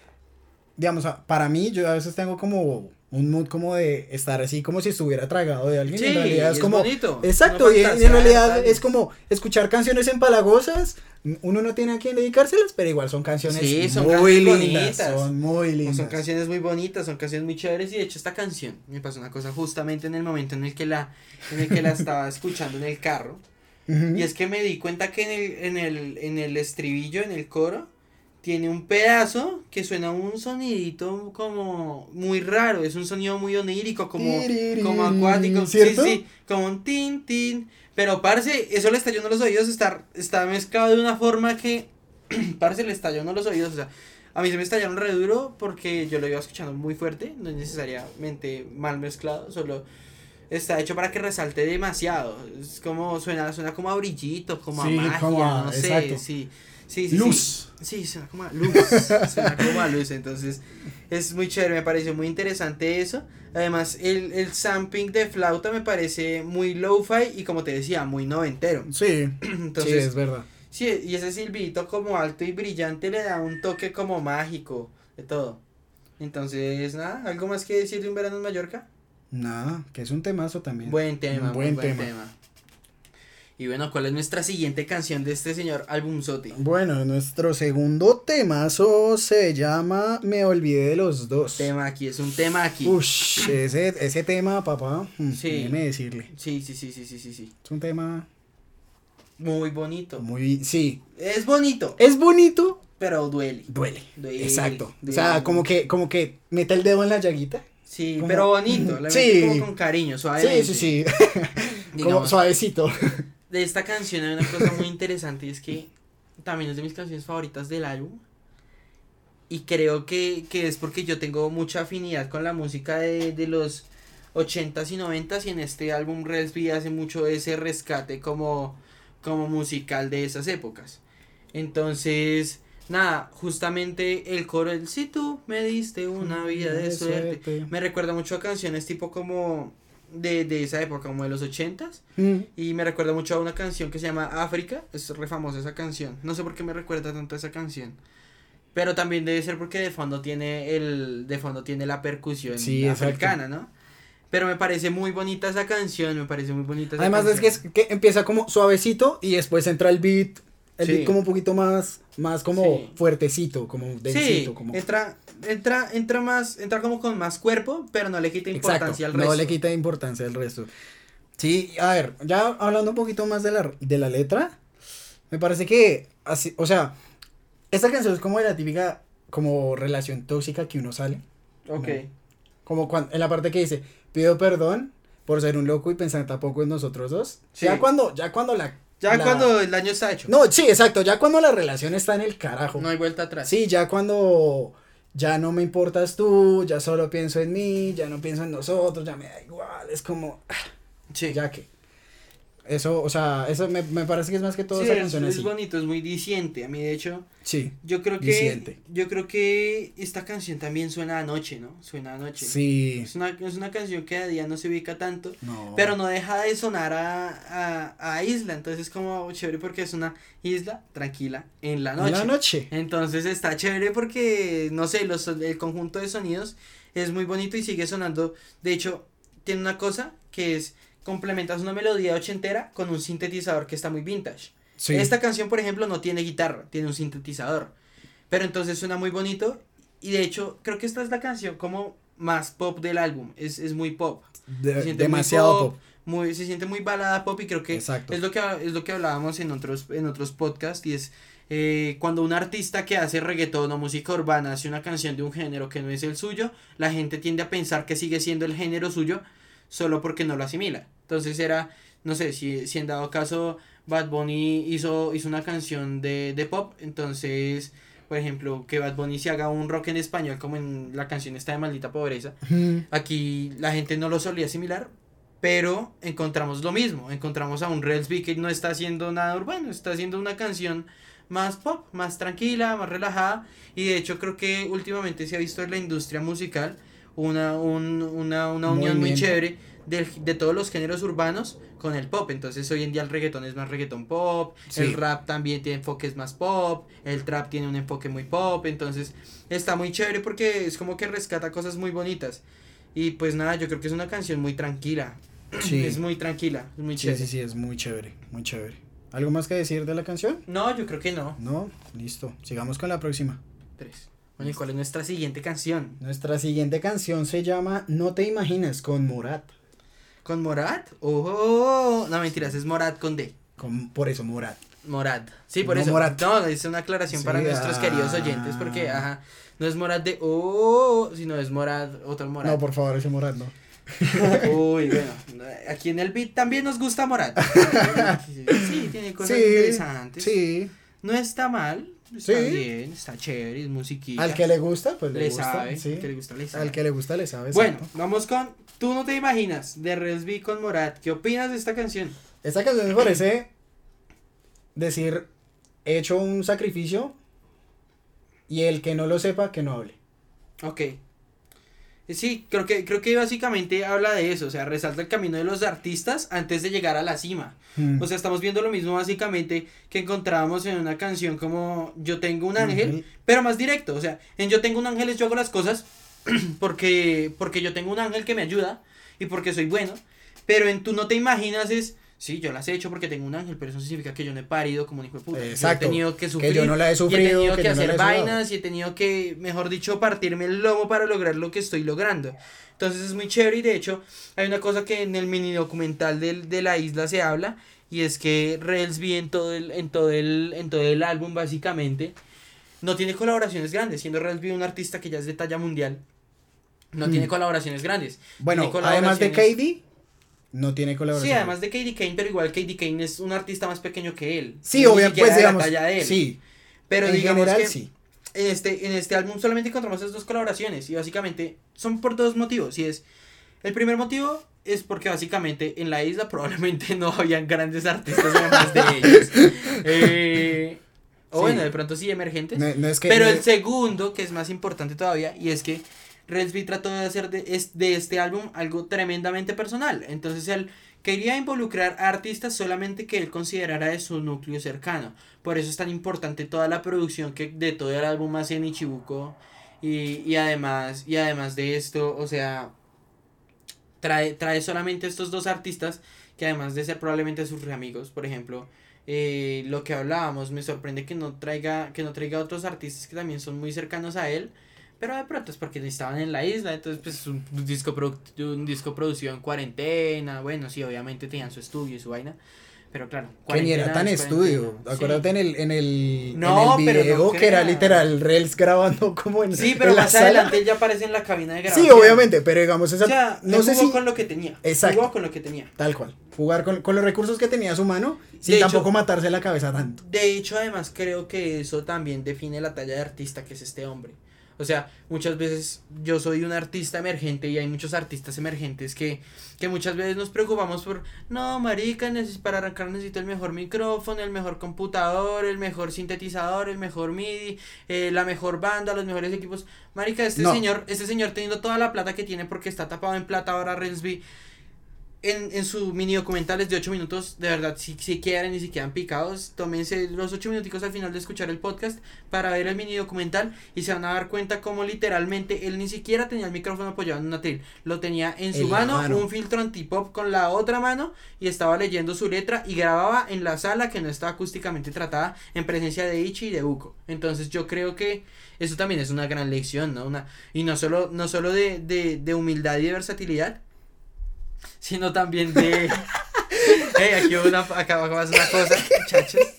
digamos, para mí yo a veces tengo como un mood como de estar así como si estuviera tragado de alguien. Sí, en realidad y es es como... bonito. Exacto, y, en realidad es como escuchar canciones empalagosas, uno no tiene a quién dedicárselas, pero igual son canciones Sí, son muy canciones lindas, bonitas. son muy lindas. Son canciones muy bonitas, son canciones muy chéveres y de hecho esta canción me pasó una cosa justamente en el momento en el que la, en el que la estaba escuchando en el carro. Y es que me di cuenta que en el, en el, en el estribillo, en el coro, tiene un pedazo que suena un sonidito como muy raro, es un sonido muy onírico, como, como acuático, ¿Cierto? sí, sí, como un tin, tin. Pero, parce, eso le estalló en los oídos, está, está mezclado de una forma que, parce, le estalló en los oídos, o sea, a mí se me estallaron re duro porque yo lo iba escuchando muy fuerte, no es necesariamente mal mezclado, solo está hecho para que resalte demasiado. Es como suena, suena como a brillito, como Sí, a magia, como a- no sé, exacto. sí. Sí, sí, Luz. Sí. Sí, suena como a luz. suena como a luz. Entonces, es muy chévere, me pareció muy interesante eso. Además, el, el sampling de flauta me parece muy lo-fi y como te decía, muy noventero. Sí, sí, es verdad. Sí, y ese silbito como alto y brillante le da un toque como mágico de todo. Entonces, nada, ¿algo más que decir de un verano en Mallorca? Nada, que es un temazo también. Buen tema, buen, buen tema. tema. Y bueno, ¿cuál es nuestra siguiente canción de este señor Albumzote? Bueno, nuestro segundo temazo se llama Me olvidé de los dos. Tema aquí, es un tema aquí. Ush, ese, ese tema, papá, mm, Sí. déjeme decirle. Sí, sí, sí, sí, sí, sí, sí. Es un tema Muy bonito. muy... Sí. Es bonito, Es bonito, pero duele. duele. Duele, Exacto. O sea, como que, como que mete el dedo en la llaguita. Sí, como- pero bonito. La Sí. sí. como con cariño, suavemente. Sí, sí, sí. como suavecito. de esta canción hay una cosa muy interesante y es que también es de mis canciones favoritas del álbum. Y creo que, que es porque yo tengo mucha afinidad con la música de, de los 80s y 90s y en este álbum Resby hace mucho ese rescate como, como musical de esas épocas. Entonces, nada, justamente el coro del Si tú me diste una vida de suerte me recuerda mucho a canciones tipo como de, de esa época, como de los 80s. Mm, Y me recuerda mucho a una canción que se llama África. Es re famosa esa canción. No sé por qué me recuerda tanto a esa canción. Pero también debe ser porque de fondo tiene el. De fondo tiene la percusión Sí, exacto. africana, ¿no? Pero me parece muy bonita esa canción, me parece muy bonita esa Además es que, es que empieza como suavecito y después entra el beat, el Sí. beat como un poquito más, más como Sí. fuertecito, como Sí, densito, como... entra, entra, entra más, entra como con más cuerpo, pero no le quita importancia al no resto. le quita importancia al resto. Sí, a ver, ya hablando un poquito más de la, de la letra, me parece que, así, o sea, esta canción es como de la típica, como relación tóxica que uno sale. Ok. Como cuando, en la parte que dice, pido perdón por ser un loco y pensar tampoco en nosotros dos. Sí. Ya cuando, ya cuando la... Ya la- cuando el daño está hecho. No, sí, exacto, ya cuando la relación está en el carajo. No hay vuelta atrás. Sí, ya cuando ya no me importas tú, ya solo pienso en mí, ya no pienso en nosotros, ya me da igual, es como, ah, Sí. ya que. Eso, o sea, eso me, me parece que es más que todo Sí, esa es, canción es así. bonito, es muy diciente. A mí, de hecho, Sí, yo creo que Diciente. yo creo que esta canción también suena anoche, ¿no? Suena anoche. sí. Es una, es una canción que a día no se ubica tanto, No. pero no deja de sonar a, a, a isla. Entonces es como chévere porque es una isla tranquila en la En noche. la noche. Entonces está chévere porque, no sé, los, el conjunto de sonidos es muy bonito y sigue sonando. De hecho, tiene una cosa que es, complementas una melodía ochentera con un sintetizador que está muy vintage. Sí. Esta canción, por ejemplo, no tiene guitarra, tiene un sintetizador. Pero entonces suena muy bonito. Y de hecho, creo que esta es la canción como más pop del álbum. Es, es muy pop. De- se siente muy demasiado pop, pop. Muy, se siente muy balada pop y creo que Exacto. es lo que es lo que hablábamos en otros en otros podcasts y es eh, cuando un artista que hace reggaetón o música urbana hace una canción de un género que no es el suyo, la gente tiende a pensar que sigue siendo el género suyo solo porque no lo asimila. Entonces era, no sé, si, si en dado caso Bad Bunny hizo, hizo una canción de, de pop, entonces, por ejemplo, que Bad Bunny se haga un rock en español como en la canción esta de Maldita Pobreza. Aquí la gente no lo solía asimilar, pero encontramos lo mismo. Encontramos a un Relsby que no está haciendo nada urbano, está haciendo una canción más pop, más tranquila, más relajada. Y de hecho creo que últimamente se ha visto en la industria musical una, un- una, una unión muy chévere de, de todos los géneros urbanos con el pop. Entonces hoy en día el reggaetón es más reggaetón pop, Sí. el rap también tiene enfoques más pop, el trap tiene un enfoque muy pop. Entonces está muy chévere porque es como que rescata cosas muy bonitas. Y pues nada, yo creo que es una canción muy tranquila. Sí. Es muy tranquila, es muy Sí, chévere. sí, sí, es muy chévere, muy chévere. ¿Algo más que decir de la canción? No, yo creo que no. No, listo. Sigamos con la próxima. Tres. Bueno, ¿y cuál es nuestra siguiente canción? Nuestra siguiente canción se llama No te imaginas con Morat. ¿Con Morat? Oh, no mentiras, es Morat con D. Con, por eso, Morat. Morat. Sí, por No eso. Morat. No, es una aclaración Sí, para nuestros ah. queridos oyentes porque, ajá, no es Morat de oh, sino es Morat, otro Morat. No, por favor, ese Morat no. Uy, bueno, aquí en el beat también nos gusta Morat. Sí, tiene cosas Sí, interesantes. Sí. No está mal, está Sí. bien, está chévere, es musiquita. Al que le gusta, pues le, le gusta. sabe, sí. al que le gusta, le sabe. Al que le gusta, le sabe. Bueno, exacto. vamos con Tú no te imaginas de Resby con Morat. ¿Qué opinas de esta canción? Esta canción me parece decir, he hecho un sacrificio y el que no lo sepa, que no hable. Ok. Sí, creo que, creo que básicamente habla de eso, o sea, resalta el camino de los artistas antes de llegar a la cima. Mm. O sea, estamos viendo lo mismo básicamente que encontrábamos en una canción como Yo tengo un ángel, pero más directo, o sea, en Yo tengo un ángel es yo hago las cosas porque, porque yo tengo un ángel que me ayuda y porque soy bueno, pero en Tú no te imaginas es, sí, yo las he hecho porque tengo un ángel, pero eso no significa que yo no he parido como un hijo de puta. Exacto, Yo he tenido que sufrir. yo no la he y he sufrido, tenido que que, no hacer sudado. vainas y he tenido que, mejor dicho, partirme el lomo para lograr lo que estoy logrando. Entonces es muy chévere y de hecho hay una cosa que en el mini documental del, de la isla se habla y es que Relsby en todo el, en todo el, en todo el álbum básicamente no tiene colaboraciones grandes, siendo Relsby un artista que ya es de talla mundial. No Mm. tiene colaboraciones grandes. Bueno, Tiene además de colaboraciones- KD, no tiene colaboración. Sí, además de Katie Kane, pero igual Katie Kane es un artista más pequeño que él. Sí, obviamente, pues de la talla de él. Sí, pero en digamos general que sí. en este, en este álbum solamente encontramos esas dos colaboraciones y básicamente son por dos motivos. Y es, el primer motivo es porque básicamente en la isla probablemente no habían grandes artistas además de ellos. Eh, o Sí. bueno, de pronto sí emergentes. No, no es que. Pero no- el segundo, que es más importante todavía, y es que Relsby trató de hacer de, es- de este álbum algo tremendamente personal. Entonces él quería involucrar a artistas solamente que él considerara de su núcleo cercano. Por eso es tan importante toda la producción que de todo el álbum hace en Ichibuko. Y, y además, y además de esto, o sea, trae, trae solamente estos dos artistas que además de ser probablemente sus amigos, por ejemplo, eh, lo que hablábamos, me sorprende que no traiga, que no traiga otros artistas que también son muy cercanos a él, pero de pronto es porque estaban en la isla, entonces pues un, un disco produ- un disco producido en cuarentena, bueno, sí, obviamente tenían su estudio y su vaina, pero claro, Que ni era tan es estudio. sí. Acuérdate en el, en el, No, en el pero no video que era literal Reels grabando como en, Sí, pero en más sala. adelante ya aparece en la cabina de grabación. Sí, obviamente, pero digamos esa. O sea, no sé jugó si. con lo que tenía. Exacto. Jugó con lo que tenía. Tal cual. Jugar con, con los recursos que tenía a su mano, sin De hecho- tampoco matarse la cabeza tanto. De hecho, además, creo que eso también define la talla de artista que es este hombre. O sea, muchas veces yo soy un artista emergente y hay muchos artistas emergentes que, que muchas veces nos preocupamos por, no, marica, para arrancar necesito el mejor micrófono, el mejor computador, el mejor sintetizador, el mejor MIDI, eh, la mejor banda, los mejores equipos. Marica, este No. señor, este señor teniendo toda la plata que tiene porque está tapado en plata ahora Rensby, en, en su mini documentales de 8 minutos, de verdad, si, si quieren y si quedan picados, tómense los 8 minuticos al final de escuchar el podcast para ver el mini documental y se van a dar cuenta como literalmente él ni siquiera tenía el micrófono apoyado en una atril, lo tenía en su En la mano, mano. un filtro antipop con la otra mano y estaba leyendo su letra y grababa en la sala que no estaba acústicamente tratada en presencia de Ichi y de Uko. Entonces yo creo que eso también es una gran lección, ¿no? Una, y no solo, no solo de, de, de humildad y de versatilidad, sino también de... Hey, aquí hubo una, acá acá pasa una cosa, muchachos.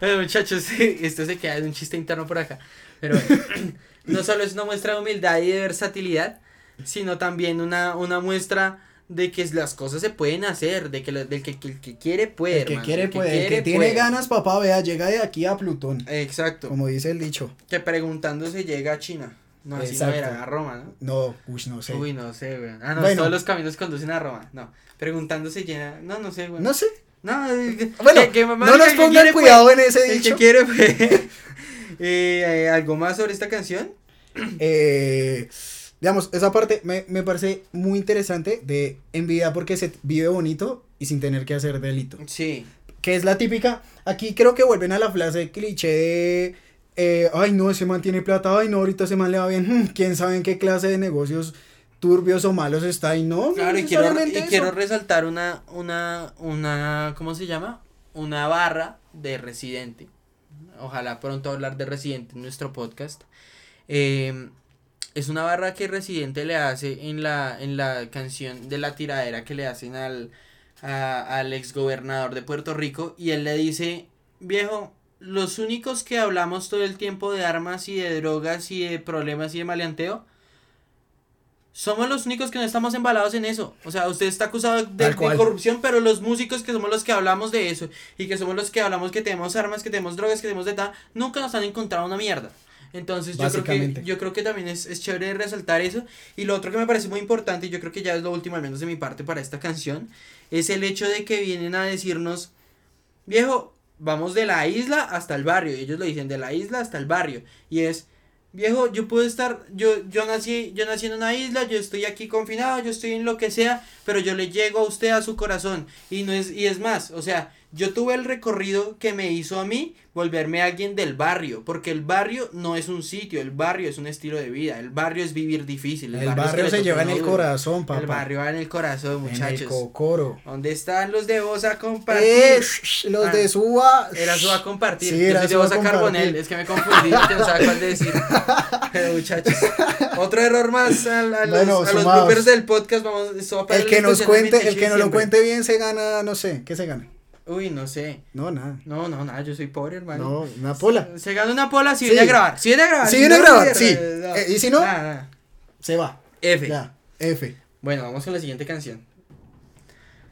Bueno, muchachos, esto se queda en un chiste interno por acá. Pero bueno, no solo es una muestra de humildad y de versatilidad, sino también una, una muestra de que las cosas se pueden hacer, de que, lo- del que, que el que quiere puede. El que hermano, quiere puede. El quiere, que tiene puede. ganas, papá, vea, llega de aquí a Plutón. Exacto. Como dice el dicho. Que preguntándose llega a China. No, así no era, a Roma, ¿no? No, uy, no sé. Uy, no sé, güey. Ah, no, Bueno. todos los caminos conducen a Roma. No, preguntándose llena. No, no sé, güey. No sé. No, eh, que- Bueno, que- que mamá, no nos pongan quiere, cuidado en ese pues. El que dicho. quiere, pues. Eh, eh, ¿Algo más sobre esta canción? Eh, digamos, esa parte me, me parece muy interesante de envidia porque se vive bonito y sin tener que hacer delito. Sí. Que es la típica. Aquí creo que vuelven a la frase cliché de. Eh, ay, no, ese man tiene plata. Ay, no, ahorita ese man le va bien. hmm, Quién sabe en qué clase de negocios turbios o malos está. Y no, no Claro, y quiero, y eso. quiero resaltar una, una, una, ¿cómo se llama? Una barra de Residente. Ojalá pronto hablar de Residente en nuestro podcast. Eh, es una barra que Residente le hace en la, en la canción de la tiradera que le hacen al, a- al ex gobernador de Puerto Rico. Y él le dice, viejo, los únicos que hablamos todo el tiempo de armas y de drogas y de problemas y de maleanteo somos los únicos que no estamos embalados en eso. O sea, usted está acusado de, corrupción, pero los músicos que somos los que hablamos de eso y que somos los que hablamos que tenemos armas, que tenemos drogas, que tenemos de tal, nunca nos han encontrado una mierda. Entonces yo creo que yo creo que también es, es chévere resaltar eso. Y lo otro que me parece muy importante, y yo creo que ya es lo último, al menos de mi parte, para esta canción, es el hecho de que vienen a decirnos, viejo, vamos de la isla hasta el barrio. Y ellos lo dicen, de la isla hasta el barrio. Y es, viejo, yo puedo estar, yo, yo nací, yo nací en una isla, yo estoy aquí confinado, yo estoy en lo que sea, pero yo le llego a usted a su corazón. Y no es, y es más, o sea, yo tuve el recorrido que me hizo a mí volverme alguien del barrio, porque el barrio no es un sitio, el barrio es un estilo de vida, el barrio es vivir difícil. El que barrio le se lleva en el corazón, papá. El barrio va en el corazón, En el muchachos. cocoro. ¿Dónde están los de vos a compartir? Eh, los Ah. de Suba. Era su a compartir. Sí, Yo era soy de Suba vos a. Carbonel. Es que me confundí. no sabía cuál decir. Pero muchachos. Otro error más a, a los, Bueno, a los bloopers del podcast. Vamos, esto va para El que nos cuente, el 28 que nos lo cuente bien se gana, no sé, ¿qué se gana? Uy, no sé. No, nada. No, no, nada. Yo soy pobre, hermano. No, una pola. Se gana una pola si Sí. viene a grabar. Si viene a grabar. Si viene a grabar, sí. no. Eh, ¿y si no? Nada, nada. Se va. F. Ya, F. Bueno, vamos con la siguiente canción.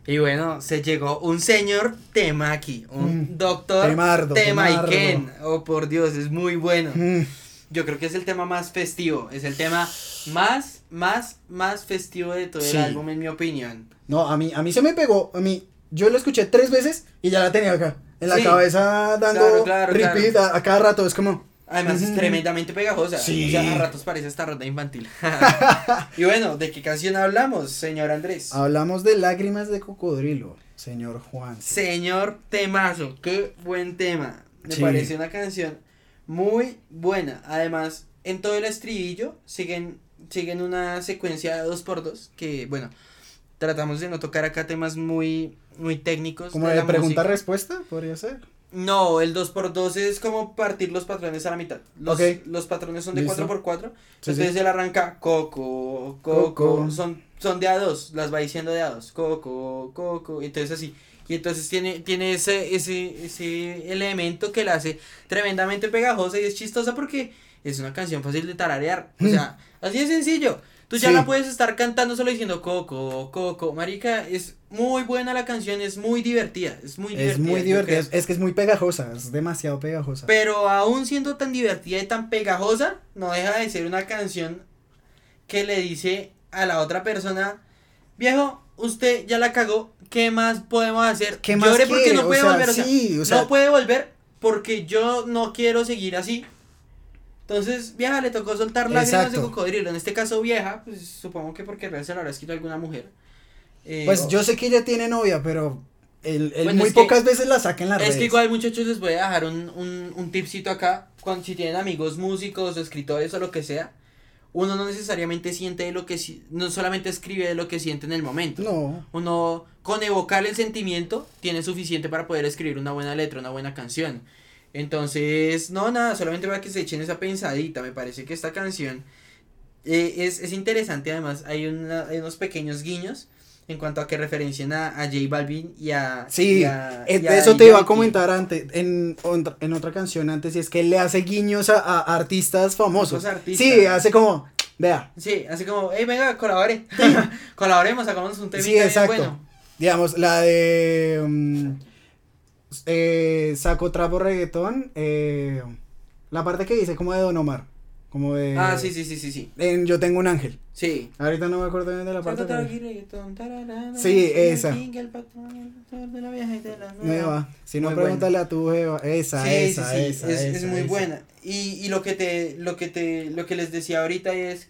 Y bueno, se llegó un señor tema aquí. Un Mm, doctor temardo, tema temardo. Oh, por Dios, es muy bueno. Mm, Yo creo que es el tema más festivo. Es el tema más, más, más festivo de todo Sí. el álbum, en mi opinión. No, a mí, a mí se me pegó. A mí, yo lo escuché tres veces y ya la tenía acá. En la Sí. cabeza dando Claro, claro, repeat claro. A, a cada rato. Es como. Además es Ujú. tremendamente pegajosa. Sí. O sea, a ratos parece esta ronda infantil. y bueno, ¿de qué canción hablamos, señor Andrés? Hablamos de lágrimas de cocodrilo, señor Juan. Señor temazo, qué buen tema. Me Sí. parece una canción muy buena. Además, en todo el estribillo siguen siguen una secuencia de 2x2 que, bueno, tratamos de no tocar acá temas muy, muy técnicos. Como de de pregunta-respuesta, podría ser. No, el 2x2 es como partir los patrones a la mitad. Los, Ok. los patrones son de Listo. 4x4. Sí, entonces sí. él arranca coco, coco. Coco. Son, son de A2, las va diciendo de A2. Coco, coco. y Entonces así. Y entonces tiene, tiene ese, ese, ese elemento que la hace tremendamente pegajosa y es chistosa porque es una canción fácil de tararear. O sea, así de sencillo. Tú ya. Sí. la puedes estar cantando solo diciendo coco, coco. Marica, es muy buena la canción, es muy divertida. Es muy divertida. Es muy divertida, es, es que es muy pegajosa, es demasiado pegajosa. Pero aún siendo tan divertida y tan pegajosa, no deja de ser una canción que le dice a la otra persona, viejo, usted ya la cagó, ¿qué más podemos hacer? ¿Qué más Llore porque quiere? no O puede sea, volver, o sea, sí, o sea- no puede volver porque yo no quiero seguir así. Entonces, vieja, le tocó soltar lágrimas de Exacto. cocodrilo. En este caso, vieja, pues supongo que porque se lo habrá escrito alguna mujer. Eh, Pues o- yo sé que ella tiene novia, pero él, él Bueno, muy es que- pocas veces la saca en las Es redes. que igual muchachos les voy a dejar un, un, un tipcito acá, cuando, si tienen amigos músicos o escritores o lo que sea, uno no necesariamente siente de lo que, no solamente escribe de lo que siente en el momento. No, Uno con evocar el sentimiento tiene suficiente para poder escribir una buena letra, una buena canción. Entonces, no, nada, solamente para que se echen esa pensadita, me parece que esta canción eh, es, es interesante además, hay, una- hay unos pequeños guiños en cuanto a que referencian a, a J Balvin y a... sí, y a- y a de eso te iba a comentar antes, en, en otra canción antes, y es que él le hace guiños a, a artistas famosos. Artistas. Sí, hace como, vea, Sí, así como, hey, venga, colabore. Colaboremos, hagamos un tema sí, exacto. Digamos, la de mm, eh, Saco Trapo Reggaetón, eh, la parte que dice como de Don Omar, como de... Ah, sí, sí, sí, sí, sí. En Yo Tengo un Ángel. Sí. Ahorita no me acuerdo bien de la parte. Tararara, Sí, esa. de de nueva. Si no, Muy pregúntale a tu Eva. Esa, Sí, esa, sí, sí, esa. es, es muy esa. buena. Y, y lo que te, lo que te, lo que les decía ahorita es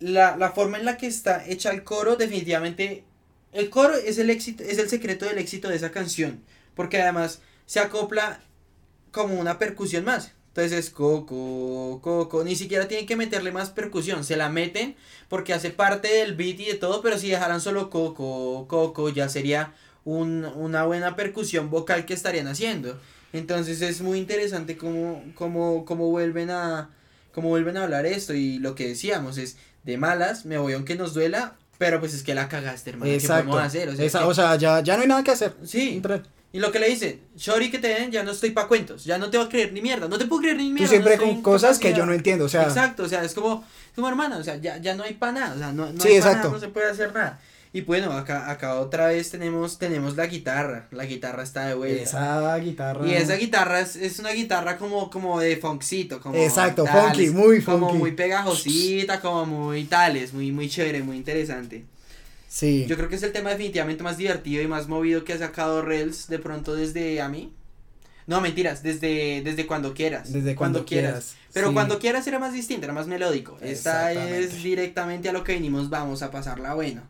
la, la forma en la que está hecha el coro, definitivamente, el coro es el éxito, es el secreto del éxito de esa canción. Porque además se acopla como una percusión más. Entonces es coco, coco, ni siquiera tienen que meterle más percusión, se la meten porque hace parte del beat y de todo, pero si dejaran solo coco, coco, ya sería un- una buena percusión vocal que estarían haciendo. Entonces es muy interesante cómo, cómo, cómo vuelven a cómo vuelven a hablar esto y lo que decíamos es de malas, me voy aunque nos duela, pero pues es que la cagaste, hermano, ¿qué Exacto. podemos hacer? O sea, Esa- que- o sea, ya, ya no hay nada que hacer. sí, Entra- y lo que le dice, Shori que te den, ya no estoy pa' cuentos, ya no te voy a creer ni mierda, no te puedo creer ni Tú mierda. siempre no estoy con cosas que capacidad". yo no entiendo. O sea, Exacto, o sea, es como, como hermano, o sea, ya, ya no hay para nada, o sea, no, no Sí, hay pa' exacto. nada, no se puede hacer nada. Y bueno, acá, acá otra vez tenemos, tenemos la guitarra, la guitarra está de vuelta. esa guitarra. Y esa guitarra es, es una guitarra como, como de funkcito, como Exacto, tales, funky, muy Como funky. muy pegajosita, como muy tales, muy, muy chévere, muy interesante. Sí. Yo creo que es el tema definitivamente más divertido y más movido que ha sacado Rails de pronto desde a mí. No, mentiras, desde, desde cuando quieras. Desde cuando quieras, Pero sí. cuando quieras era más distinto, era más melódico. Esta es directamente a lo que venimos, vamos a pasarla bueno.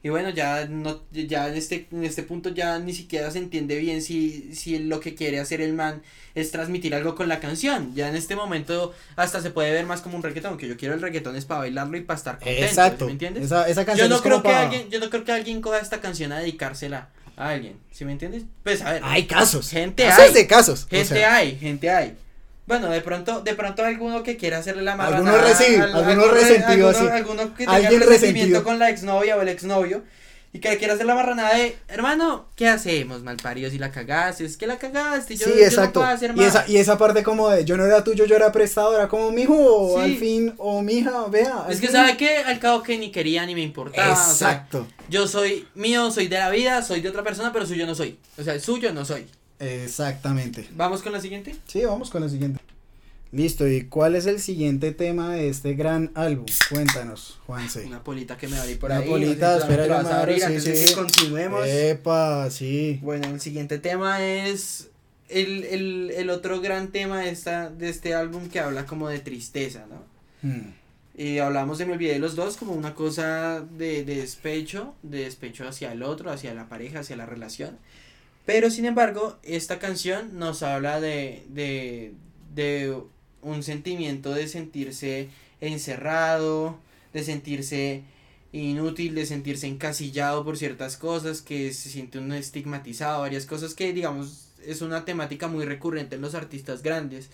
Y bueno, ya no, ya en este, en este punto ya ni siquiera se entiende bien si, si lo que quiere hacer el man es transmitir algo con la canción. Ya en este momento hasta se puede ver más como un reggaetón, que yo quiero el reggaetón es para bailarlo y para estar contento, Exacto. ¿sí ¿me entiendes? Esa, esa canción Yo no es como creo que pa- alguien, yo no creo que alguien coja esta canción a dedicársela a alguien, ¿sí me entiendes? Pues a ver, Hay casos. Gente casos hay. de casos. o gente sea, hay, gente hay. Bueno, de pronto, de pronto alguno que quiera hacerle la Alguno al- alguno algún re- resentido alguno- así. Alguno que tenga Alguien resentimiento resentido. con la exnovia o el exnovio. Y que le quiera hacer la marranada de, hermano, ¿qué hacemos, malparido, si la cagaste? Es que la cagaste, yo, sí, yo no exacto. puedo hacer y, más. esa, y esa parte como de yo no era tuyo, yo era prestado, era como mijo, o Sí. al fin, o mija, vea. Es que fin". sabe que al cabo que ni quería ni me importaba. o sea, Exacto. yo soy mío, soy de la vida, soy de otra persona, pero suyo no soy. O sea, suyo no soy. Exactamente. Vamos con la siguiente. Sí, vamos con la siguiente. Listo, ¿y cuál es el siguiente tema de este gran álbum? Cuéntanos, Juanse. Una polita que me abrí por Una ahí. polita, no sé espera, vas me a abrir sí, antes de sí. que continuemos. Epa, sí. Bueno, el siguiente tema es el, el, el otro gran tema de, esta, de este álbum que habla como de tristeza, ¿no? Hmm. Y hablamos de Me Olvidé de los dos como una cosa de, de despecho, de despecho hacia el otro, hacia la pareja, hacia la relación. Pero sin embargo, esta canción nos habla de, de, de un sentimiento de sentirse encerrado, de sentirse inútil, de sentirse encasillado por ciertas cosas, que se siente uno estigmatizado, varias cosas que digamos es una temática muy recurrente en los artistas grandes.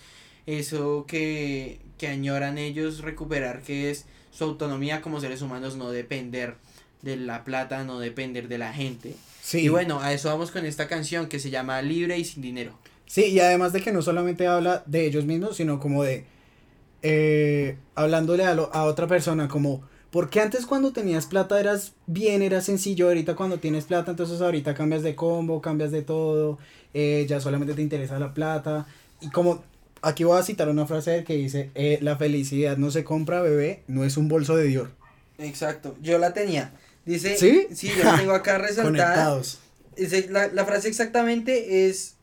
Eso que, que añoran ellos recuperar, que es su autonomía como seres humanos, no depender de la plata, no depender de la gente. Sí. Y bueno, a eso vamos con esta canción que se llama Libre y sin dinero. Sí, y además de que no solamente habla de ellos mismos, sino como de eh, hablándole a, lo- a otra persona, como, porque antes cuando tenías plata eras bien, eras sencillo, ahorita cuando tienes plata, entonces ahorita cambias de combo, cambias de todo, eh, ya solamente te interesa la plata, y como, aquí voy a citar una frase de él que dice, eh, la felicidad no se compra, bebé, no es un bolso de Dior. Exacto, yo la tenía. Dice, ¿Sí? Sí, yo la tengo acá resaltada. Dice, la, la frase exactamente es,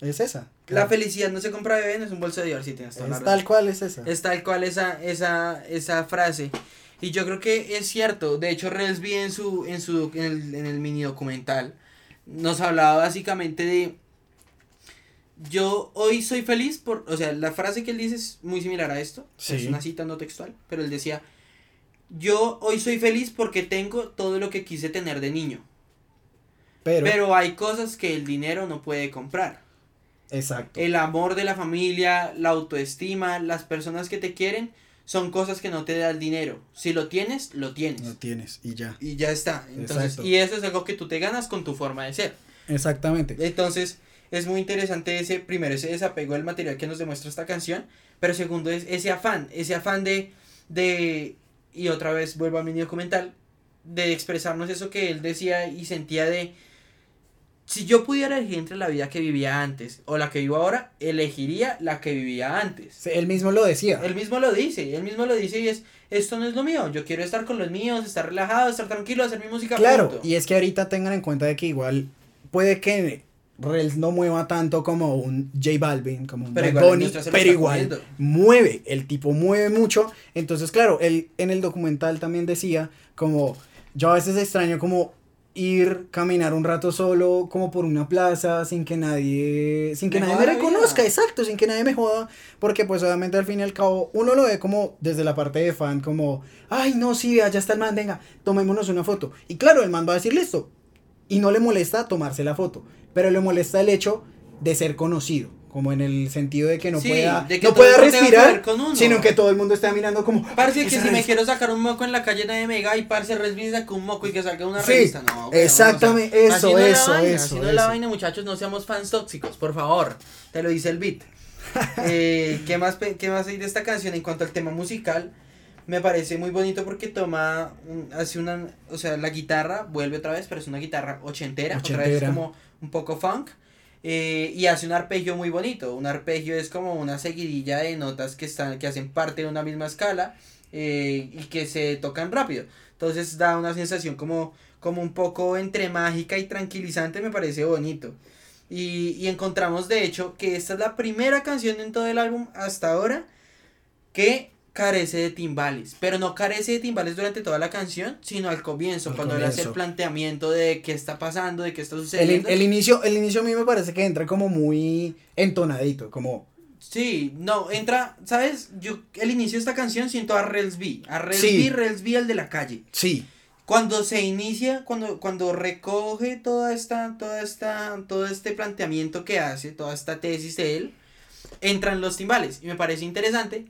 Es esa. la felicidad no se compra bebé, no es un bolso de Dior, sí tienes toda la Es razón. tal cual es esa. Es tal cual esa, esa, esa frase. Y yo creo que es cierto. De hecho, Relsby en su, en su, en el, en el mini documental, nos hablaba básicamente de yo hoy soy feliz por, o sea, la frase que él dice es muy similar a esto. Sí. Es una cita no textual, pero él decía, yo hoy soy feliz porque tengo todo lo que quise tener de niño. pero, Pero hay cosas que el dinero no puede comprar. exacto. El amor de la familia, la autoestima, las personas que te quieren, son cosas que no te da el dinero. Si lo tienes, lo tienes. Lo tienes y ya. Y ya está. Entonces, Exacto. y eso es algo que tú te ganas con tu forma de ser. Exactamente. Entonces, es muy interesante ese, primero, ese desapego del material que nos demuestra esta canción, pero segundo es ese afán, ese afán de, de, y otra vez vuelvo a mi documental, de expresarnos eso que él decía y sentía de, si yo pudiera elegir entre la vida que vivía antes o la que vivo ahora, elegiría la que vivía antes. Sí, Él mismo lo decía. Él mismo lo dice, él mismo lo dice y es, esto no es lo mío, yo quiero estar con los míos, estar relajado, estar tranquilo, hacer mi música. Claro, punto". y es que ahorita tengan en cuenta de que igual puede que Rels no mueva tanto como un J Balvin, como un Pero Bad Bunny, pero igual comiendo. mueve, el tipo mueve mucho. Entonces, claro, él en el documental también decía como yo a veces extraño como ir caminar un rato solo como por una plaza sin que nadie sin que Me nadie me vida. reconozca, exacto, sin que nadie me joda, porque pues obviamente al fin y al cabo uno lo ve como desde la parte de fan como, ay, no, sí, allá está el man, venga, tomémonos una foto. Y claro, el man va a decir listo. Y no le molesta tomarse la foto, pero le molesta el hecho de ser conocido, como en el sentido de que no Sí, pueda, que no pueda que respirar, sino que todo el mundo esté mirando como, Parce, que si me quiero sacar un moco en la calle nadie me diga y parce Resby saca un moco y que salga una Sí, revista. No, exactamente, o sea, eso, así no es la eso, vaina, eso, Así no es la eso. vaina, muchachos, no seamos fans tóxicos, por favor. Te lo dice el beat. Eh, ¿qué, más, ¿Qué más hay de esta canción en cuanto al tema musical? Me parece muy bonito porque toma, un- hace una, o sea, la guitarra vuelve otra vez, pero es una guitarra ochentera, otra vez como un poco funk. eh, y hace un arpegio muy bonito. Un arpegio es como una seguidilla de notas que están, que hacen parte de una misma escala eh, y que se tocan rápido. Entonces da una sensación como, como un poco entre mágica y tranquilizante, me parece bonito. Y, y encontramos de hecho que esta es la primera canción en todo el álbum hasta ahora que carece de timbales, pero no carece de timbales durante toda la canción, sino al comienzo, Al cuando él hace el comienzo. planteamiento de qué está pasando, de qué está sucediendo. el inicio, el inicio a mí me parece que entra como muy entonadito, como, Sí, no, entra, ¿sabes? Yo el inicio de esta canción siento a Relsby, a Relsby, Sí. Relsby el de la calle. sí, Cuando se inicia, cuando, cuando recoge toda esta, toda esta, todo este planteamiento que hace, toda esta tesis de él, entran los timbales. Y me parece interesante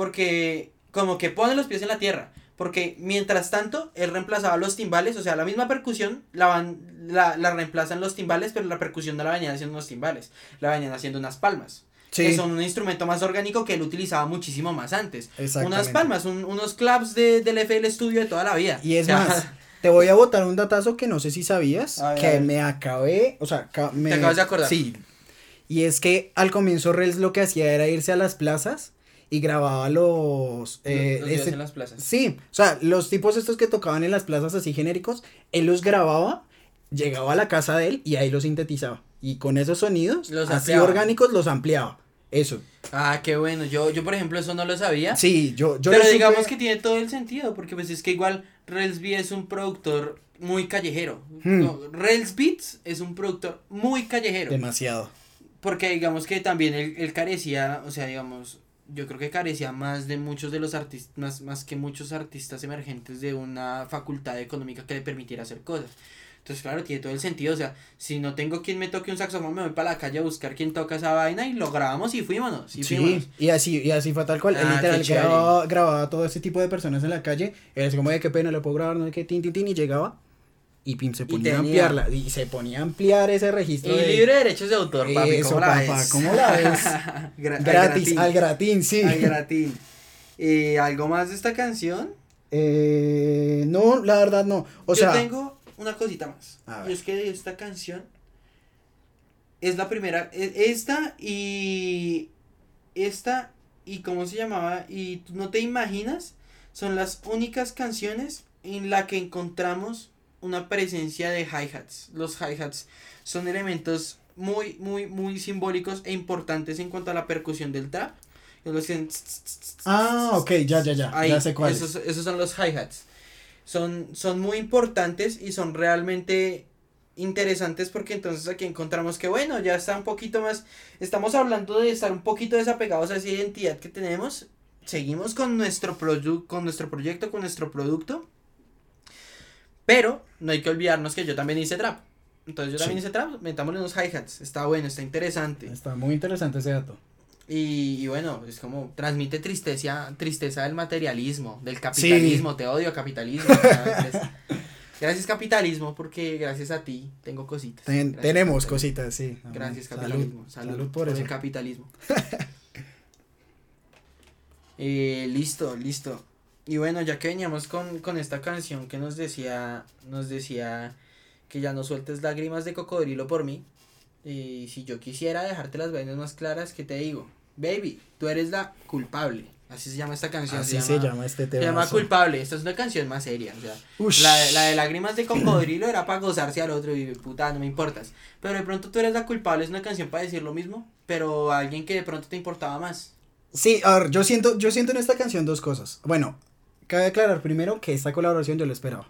porque como que pone los pies en la tierra. Porque mientras tanto, él reemplazaba los timbales, o sea, la misma percusión la, van, la, la reemplazan los timbales, pero la percusión no la venían haciendo unos timbales, la venían haciendo unas palmas. sí, Que son un instrumento más orgánico que él utilizaba muchísimo más antes. Unas palmas, un- unos claps de, del FL Studio de toda la vida. Y es O sea, más, te voy a botar un datazo que no sé si sabías, ver, que me acabé, o sea, me... acabas de acordar. Sí. Y es que al comienzo Rels lo que hacía era irse a las plazas y grababa los... eh, los en las plazas. Sí, o sea, los tipos estos que tocaban en las plazas así genéricos, él los grababa, llegaba a la casa de él y ahí los sintetizaba. Y con esos sonidos, Los así ampliaba. orgánicos, los ampliaba. Eso. Ah, qué bueno. Yo, yo por ejemplo, eso no lo sabía. Sí, yo, yo pero lo supe- digamos que tiene todo el sentido, porque pues es que igual Relsby es un productor muy callejero. Hmm. No, Rels Beats es un productor muy callejero. Demasiado. Porque digamos que también él, él carecía, o sea, digamos, yo creo que carecía más de muchos de los artistas, más, más que muchos artistas emergentes de una facultad económica que le permitiera hacer cosas. Entonces, claro, tiene todo el sentido. O sea, si no tengo quien me toque un saxofón, me voy para la calle a buscar quién toca esa vaina y lo grabamos y fuímonos. Y. Sí, y así, y así fue tal cual. Él Ah, literal grababa, grababa a todo ese tipo de personas en la calle. Él decía como de qué pena, le puedo grabar, no sé qué, tin, tin, tin, y llegaba. Y pim, se ponía a ampliarla. Y se ponía a ampliar ese registro. Y de- libre de derechos de autor, papi. Eso, ¿Cómo la papá, ves? ¿cómo la ves? Al Gratis, gratín. al gratín, sí. Al gratín. Eh, ¿Algo más de esta canción? Eh, no, la verdad no. O Yo sea, tengo una cosita más. Y es que de esta canción es la primera. e- Esta y. Esta y cómo se llamaba. Y no te imaginas. Son las únicas canciones en la que encontramos una presencia de hi-hats. Los hi-hats son elementos muy, muy, muy simbólicos e importantes en cuanto a la percusión del trap. Los que- Ah, ok, ya, ya, ya. Ahí, ya sé cuál. esos, esos son los hi-hats. Son, son muy importantes y son realmente interesantes porque entonces aquí encontramos que bueno, ya está un poquito más, estamos hablando de estar un poquito desapegados a esa identidad que tenemos, seguimos con nuestro, con nuestro proyecto, con nuestro producto, pero no hay que olvidarnos que yo también hice trap. Entonces yo también Sí. hice trap, metámosle unos hi-hats, está bueno, está interesante. Está muy interesante ese dato. Y, y bueno, es como transmite tristeza, tristeza del materialismo, del capitalismo, te odio capitalismo. gracias, capitalismo, porque gracias a ti tengo cositas. Ten- tenemos cositas, sí. Gracias capitalismo, salud, salud por el capitalismo. Eh, listo, listo. Y bueno, ya que veníamos con, con esta canción que nos decía, nos decía que ya no sueltes lágrimas de cocodrilo por mí. Y si yo quisiera dejarte las vainas más claras, ¿qué te digo? Baby, tú eres la culpable. Así se llama esta canción. Así se llama este Se tema. llama culpable. Esta es una canción más seria. O sea, Ush. la, de- la de lágrimas de cocodrilo era para gozarse al otro y puta, no me importas. Pero de pronto tú eres la culpable, es una canción para decir lo mismo, pero a alguien que de pronto te importaba más. Sí, a ver, yo siento, yo siento en esta canción dos cosas. Bueno, cabe aclarar primero que esta colaboración yo la esperaba.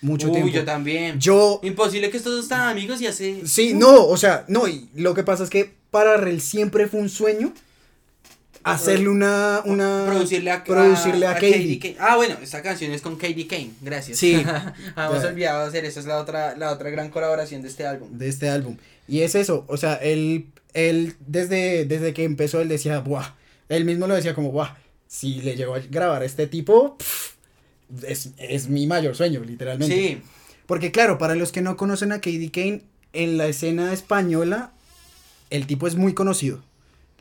Mucho Uy, tiempo. yo también. Yo, Imposible que estos dos están amigos y así. sí, no, o sea, no, y lo que pasa es que para Rel siempre fue un sueño hacerle una, una, producirle a, producirle a Katie. Kane. Ah, bueno, esta canción es con Katie Kane, gracias. Sí. Ya. olvidado hacer eso, es la otra, la otra gran colaboración de este álbum. de este álbum. Y es eso, o sea, él, él desde, desde que empezó, él decía, buah, él mismo lo decía como, buah, si le llegó a grabar a este tipo, pff, es, es mi mayor sueño, literalmente. Sí, Porque claro, para los que no conocen a Katie Kane, en la escena española, el tipo es muy conocido.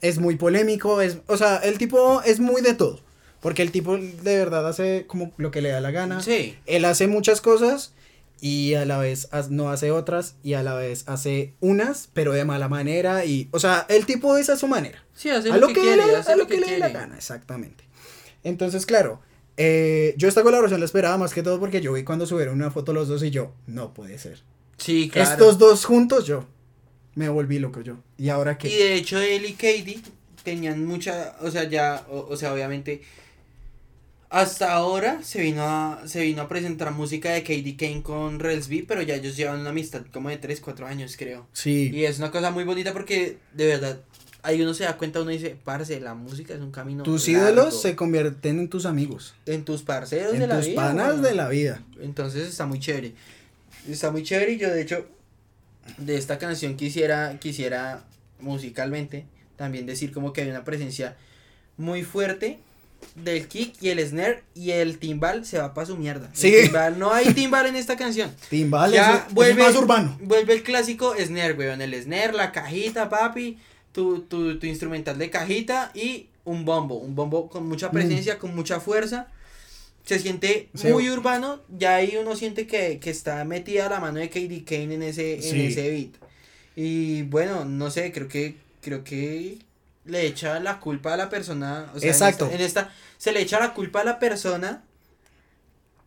Es muy polémico, es, o sea, el tipo es muy de todo. Porque el tipo de verdad hace como lo que le da la gana. sí. Él hace muchas cosas y a la vez no hace otras y a la vez hace unas, pero de mala manera y, o sea, el tipo es a su manera. Sí, hace a lo que, quiere, le, hace a lo que, le dé la gana, exactamente. Entonces, claro, eh, yo esta colaboración la esperaba más que todo porque yo vi cuando subieron una foto los dos y yo, no puede ser. Sí, claro. Estos dos juntos, yo me volví loco yo. ¿Y ahora Y qué? de hecho él y Katie tenían mucha, o sea, ya, o, o sea, obviamente hasta ahora se vino a, se vino a presentar música de Katie Kane con Rels B, pero ya ellos llevan una amistad como de 3, 4 años, creo. Sí, Y es una cosa muy bonita porque de verdad ahí uno se da cuenta, uno dice, parce, la música es un camino tus largo. ídolos se convierten en tus amigos, en tus parceros de en la tus vida. panas weón. de la vida. Entonces está muy chévere. Está muy chévere y yo de hecho de esta canción quisiera quisiera musicalmente también decir como que hay una presencia muy fuerte del kick y el snare y el timbal se va para su mierda. Sí. timbal, no hay timbal en esta canción. Timbal Ya eso vuelve- es más urbano. Vuelve el clásico snare, weón. El snare, la cajita, papi. Tu, tu, tu instrumental de cajita y un bombo. Un bombo con mucha presencia, con mucha fuerza. Se siente Sí. muy urbano. Ya ahí uno siente que, que está metida la mano de Katie Kane en ese, en ese beat. Y bueno, no sé, creo que, creo que le echa la culpa a la persona. O sea, en Exacto. esta- en esta se le echa la culpa a la persona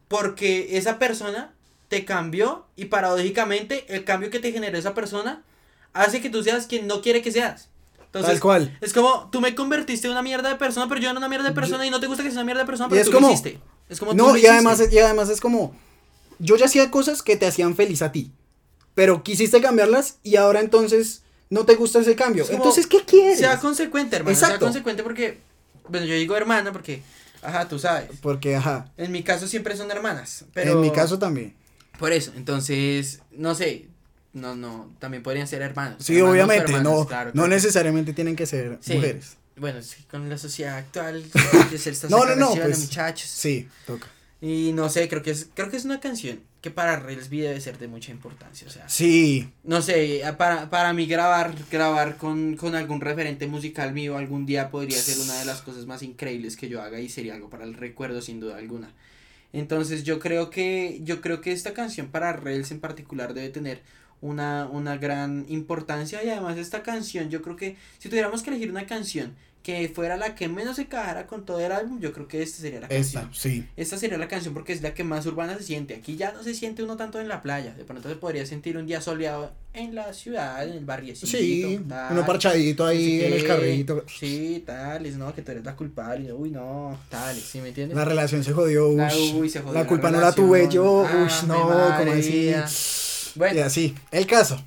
porque esa persona te cambió y paradójicamente el cambio que te generó esa persona hace que tú seas quien no quiere que seas. Entonces, Tal cual. es como tú me convertiste en una mierda de persona, pero yo era una mierda de persona y no te gusta que sea una mierda de persona, pero es tú como- lo hiciste. Es como tú No, lo y además, y además es como, yo ya hacía cosas que te hacían feliz a ti, pero quisiste cambiarlas y ahora entonces no te gusta ese cambio. Es Entonces, ¿qué quieres? Sea consecuente, hermano. Sea consecuente porque bueno, yo digo hermana porque, ajá, tú sabes. Porque, ajá, En mi caso siempre son hermanas, pero... en mi caso también. Por eso, entonces, no sé, no, no, también podrían ser hermanos. Sí, hermanos obviamente, no, claro, no necesariamente tienen que ser Sí. mujeres. Bueno, sí, con la sociedad actual, No, no, no, pues, muchachos. Sí, toca. Y no sé, creo que es, creo que es una canción que para Reelsby debe ser de mucha importancia, o sea, Sí, no sé, para, para mí grabar, grabar con, con algún referente musical mío algún día podría ser una de las cosas más increíbles que yo haga y sería algo para el recuerdo sin duda alguna. Entonces yo creo que, yo creo que esta canción para Reels en particular debe tener una, una gran importancia y además esta canción yo creo que si tuviéramos que elegir una canción que fuera la que menos se cajara con todo el álbum, yo creo que esta sería la canción. esta, sí. Esta sería la canción porque es la que más urbana se siente. Aquí ya no se siente uno tanto en la playa. De pronto se podría sentir un día soleado en la ciudad, en el barriecito. Sí, tal, uno parchadito ahí en el carrito. Sí, tales, no, que tú eres la culpable. Uy, no, tales, ¿sí me entiendes? La relación se jodió, La- ush. uy, se jodió La la culpa no la tuve yo, Ah, ush, no, como así. Bueno. Y así. El caso.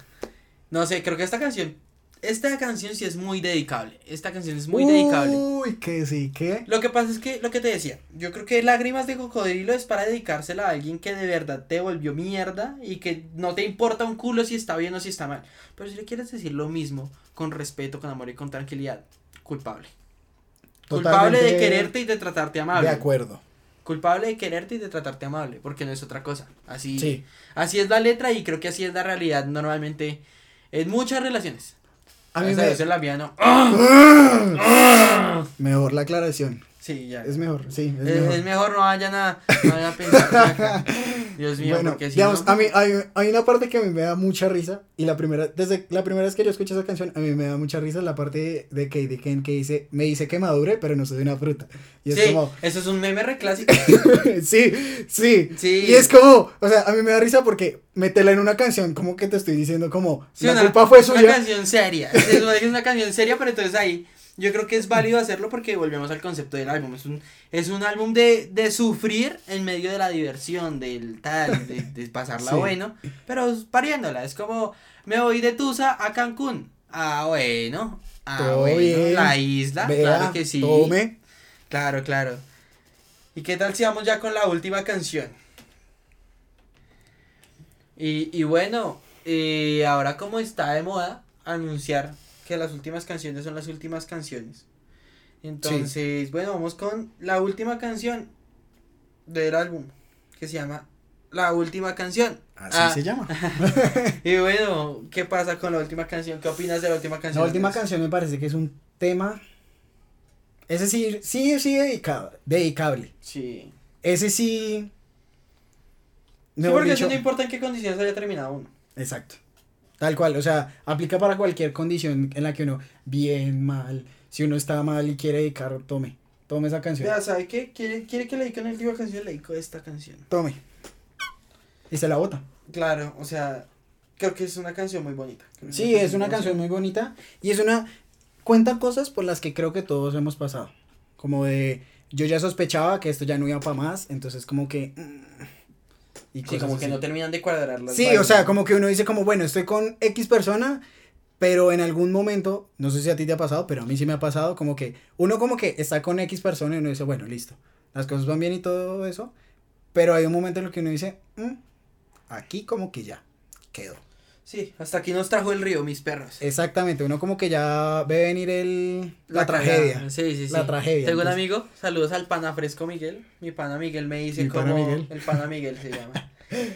No sé, creo que esta canción, esta canción sí es muy dedicable. Esta canción es muy dedicable. Uy, que sí, que. Lo que pasa es que, lo que te decía, yo creo que Lágrimas de Cocodrilo es para dedicársela a alguien que de verdad te volvió mierda y que no te importa un culo si está bien o si está mal. Pero si le quieres decir lo mismo, con respeto, con amor y con tranquilidad, culpable. culpable de quererte y de tratarte amable. De acuerdo. Culpable de quererte y de tratarte amable, porque no es otra cosa. Así, Sí. así es la letra y creo que así es la realidad normalmente en muchas relaciones. A mí me... es la mía, ¿no? Mejor la aclaración. Sí, ya. Es mejor, sí, es Es, mejor. es mejor no vayan a, no vayan a pensar acá. Dios mío, bueno, porque si digamos, no- a mí hay, hay una parte que a mí me da mucha risa y la primera, desde la primera vez que yo escuché esa canción, a mí me da mucha risa la parte de Katie Ken que dice, me dice que madure, pero no soy una fruta. Y es sí, como, eso es un meme re clásico. sí, sí, Sí. Y es como, o sea, a mí me da risa porque métela en una canción, como que te estoy diciendo como, Sí, la una, culpa fue una suya. canción seria. Es una, es una canción seria, pero entonces ahí yo creo que es válido hacerlo porque volvemos al concepto del álbum. Es un, es un álbum de, de sufrir en medio de la diversión, del tal, de, de pasarla Sí. bueno, pero pariéndola. Es como, me voy de Tusa a Cancún. Ah, bueno. Ah, Todo bueno. bien. La isla, Vea, claro que sí. Tome. Claro, claro. ¿Y qué tal si vamos ya con la última canción? Y, y bueno, eh, ahora como está de moda anunciar que las últimas canciones son las últimas canciones. Entonces, bueno, vamos con la última canción del álbum, que se llama La Última Canción. Así Ah, se llama. Y bueno, ¿qué pasa con la última canción? ¿Qué opinas de la última canción? La última canción me parece que es un tema. Ese sí, sí, sí, dedicado, dedicable. Sí. Ese sí. Sí, porque dicho- eso no importa en qué condiciones haya terminado uno. Exacto. Tal cual, o sea, aplica para cualquier condición en la que uno, bien, mal, si uno está mal y quiere dedicar, tome, tome esa canción, Ya, ¿sabe qué? ¿Quiere, quiere que le dedique una última canción? Le dedico esta canción. tome. Y se la bota. Claro, o sea, creo que es una canción muy bonita. Sí, es una canción muy bonita y es una, cuenta cosas por las que creo que todos hemos pasado, como de, yo ya sospechaba que esto ya no iba para más, entonces como que... mm, y Sí, como que no terminan de cuadrar las Sí, o sea, como que uno dice como, bueno, estoy con X persona, pero en algún momento, no sé si a ti te ha pasado, pero a mí sí me ha pasado, como que uno como que está con X persona y uno dice, bueno, listo, las cosas van bien y todo eso, pero hay un momento en el que uno dice, "Mm, aquí como que ya quedó. Sí, hasta aquí nos trajo el río, mis perros. Exactamente, uno como que ya ve venir el, la, tragedia. Sí, sí, sí. La tragedia, Tengo un amigo, saludos al pana fresco Miguel. Mi pana Miguel me dice como. El pana Miguel se llama.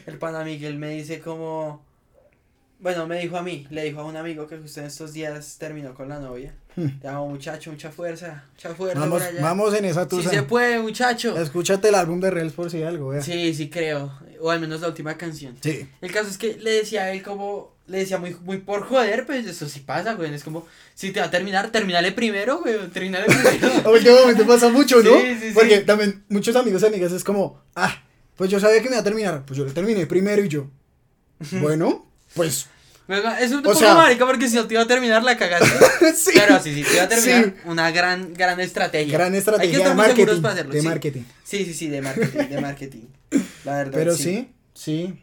El pana Miguel me dice como. Bueno, me dijo a mí, le dijo a un amigo que justo en estos días terminó con la novia. Hmm. Te amo, muchacho, mucha fuerza. Mucha fuerza Vamos, por allá. vamos en esa Sí tusa. se puede, muchacho. Escúchate el álbum de Reels por si algo, vea. Sí, sí creo. O al menos la última canción. Sí. El caso es que le decía a él como, le decía muy, muy por joder, pues eso sí pasa, güey. Es como, si te va a terminar, terminale primero, güey. Terminale primero. Últimamente pasa mucho, ¿no? Sí, sí, sí. Porque también muchos amigos y amigas es como, ah, pues yo sabía que me iba a terminar, pues yo lo terminé primero y yo. Bueno, pues Es un poco sea- marica porque si no te iba a terminar, la cagaste. sí. Pero sí, sí, te iba a terminar. Sí. Una gran, gran estrategia. Gran Hay que estrategia estar de seguros marketing. para hacerlo, de sí. marketing. Sí, sí, sí, de marketing, de marketing. La verdad. Pero sí, sí.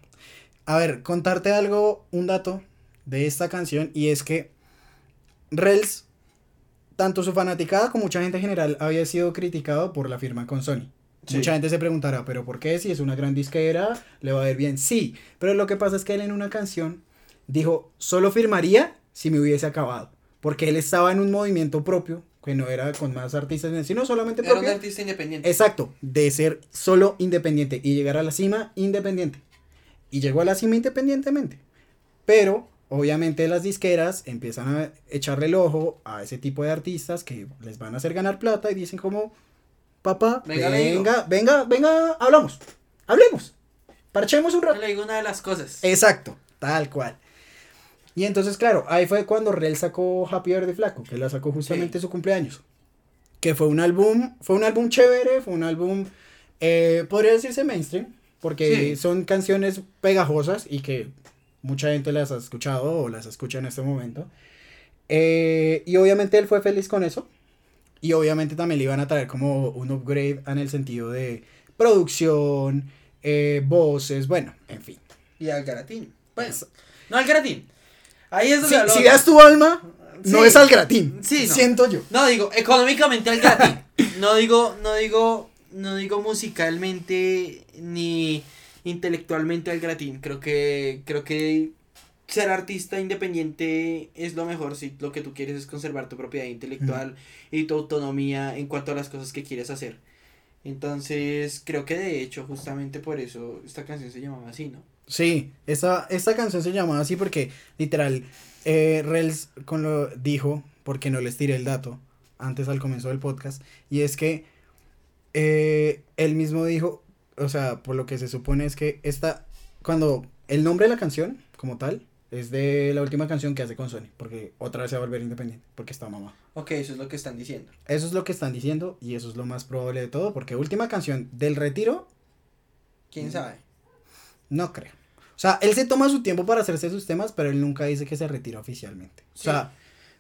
A ver, contarte algo, un dato de esta canción y es que Rels tanto su fanaticada como mucha gente en general había sido criticado por la firma con Sony. Sí. Mucha gente se preguntará, ¿pero por qué? Si es una gran disquera, le va a ir bien. Sí, pero lo que pasa es que él en una canción dijo, solo firmaría si me hubiese acabado. Porque él estaba en un movimiento propio, que no era con más artistas, sino solamente Era un propio. artista independiente. Exacto, de ser solo independiente y llegar a la cima independiente. Y llegó a la cima independientemente. Pero, obviamente, las disqueras empiezan a echarle el ojo a ese tipo de artistas que les van a hacer ganar plata y dicen como, papá, Venga, venga, venga, venga, hablamos, hablemos, parchemos un rato. Le digo una de las cosas. Exacto, tal cual. Y entonces, claro, ahí fue cuando Rel sacó Happy Birthday Flaco, que la sacó justamente Sí. su cumpleaños. Que fue un álbum, fue un álbum chévere, fue un álbum, eh, podría decirse mainstream, porque Sí. son canciones pegajosas y que mucha gente las ha escuchado o las escucha en este momento. Eh, y obviamente él fue feliz con eso. Y obviamente también le iban a traer como un upgrade en el sentido de producción, eh, voces, bueno, en fin. Y al Garatín. Bueno, no al Garatín. Ahí es donde si das tu alma, no es al gratín. Sí, no. Siento yo. No digo, económicamente al Garatín. no digo, no digo, no digo musicalmente ni intelectualmente al Gratín. Creo que, creo que ser artista independiente es lo mejor si lo que tú quieres es conservar tu propiedad intelectual y tu autonomía en cuanto a las cosas que quieres hacer. Entonces, creo que de hecho, justamente por eso esta canción se llamaba así, ¿no? Sí, esta, esta canción se llamaba así porque, literal, eh, Rels con lo dijo, porque no les tiré el dato antes al comienzo del podcast, y es que eh, él mismo dijo, o sea, por lo que se supone es que esta, cuando el nombre de la canción, como tal, es de la última canción que hace con Sony, porque otra vez se va a volver independiente, porque está mamá. Ok, eso es lo que están diciendo. Eso es lo que están diciendo y eso es lo más probable de todo, porque última canción del retiro, ¿Quién sabe? no creo. O sea, él se toma su tiempo para hacerse sus temas, pero él nunca dice que se retira oficialmente. O sea,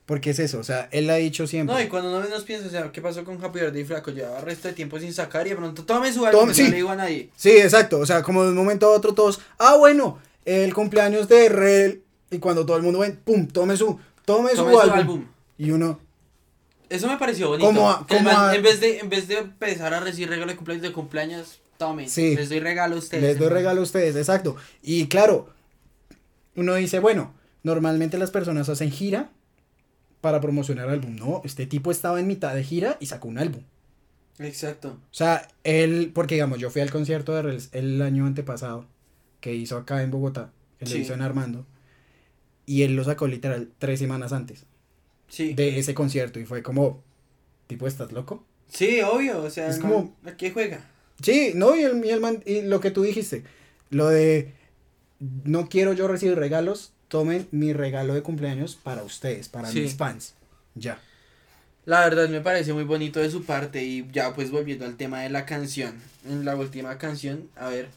porque es eso, o sea, él ha dicho siempre. No, y cuando uno menos piensa, o sea, ¿qué pasó con Happy Birthday Flaco? Llevaba resto de tiempo sin sacar y de pronto tome su álbum, sí. no le digo a nadie. Sí, exacto, o sea, como de un momento a otro todos, ah, bueno, el cumpleaños de Rel, y cuando todo el mundo ven, pum, tome su, tome, Tome su, su álbum. álbum. Y uno, Eso me pareció bonito. Como a- Que el como man, a- en, vez de, en vez de empezar a recibir regalo de cumpleaños de cumpleaños, tomen. Sí. Les doy regalo a ustedes. les doy regalo a ustedes, exacto. Y claro, uno dice, bueno, normalmente las personas hacen gira para promocionar álbum. No, este tipo estaba en mitad de gira y sacó un álbum. Exacto. O sea, él, porque digamos, yo fui al concierto de Rels el año antepasado, que hizo acá en Bogotá, que Sí. lo hizo en Armando, y él lo sacó literal tres semanas antes Sí. de ese concierto, y fue como, tipo, ¿estás loco? Sí, obvio. O sea, Es como- man, ¿a qué juega? Sí, no, y, el, y, el man- y lo que tú dijiste, lo de, no quiero yo recibir regalos, tomen mi regalo de cumpleaños para ustedes, para Sí. mis fans, ya. La verdad me parece muy bonito de su parte y ya pues volviendo al tema de la canción. En la última canción, a ver,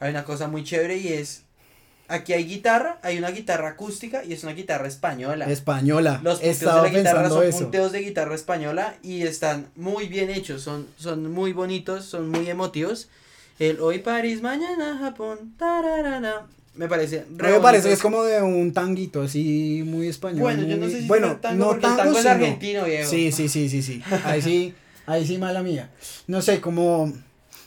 hay una cosa muy chévere y es, aquí hay guitarra, hay una guitarra acústica y es una guitarra española. Española, Los punteos de la guitarra son eso. punteos de guitarra española y están muy bien hechos, son, son muy bonitos, son muy emotivos. El hoy París, mañana Japón, tararara. Me parece re me parece, es como de un tanguito así muy español. Bueno, yo no sé si bueno, sea tango no porque el tango, tango es argentino, viejo. Sí, sí, sí, sí, sí. Ahí sí, ahí sí, mala mía. No sé, como,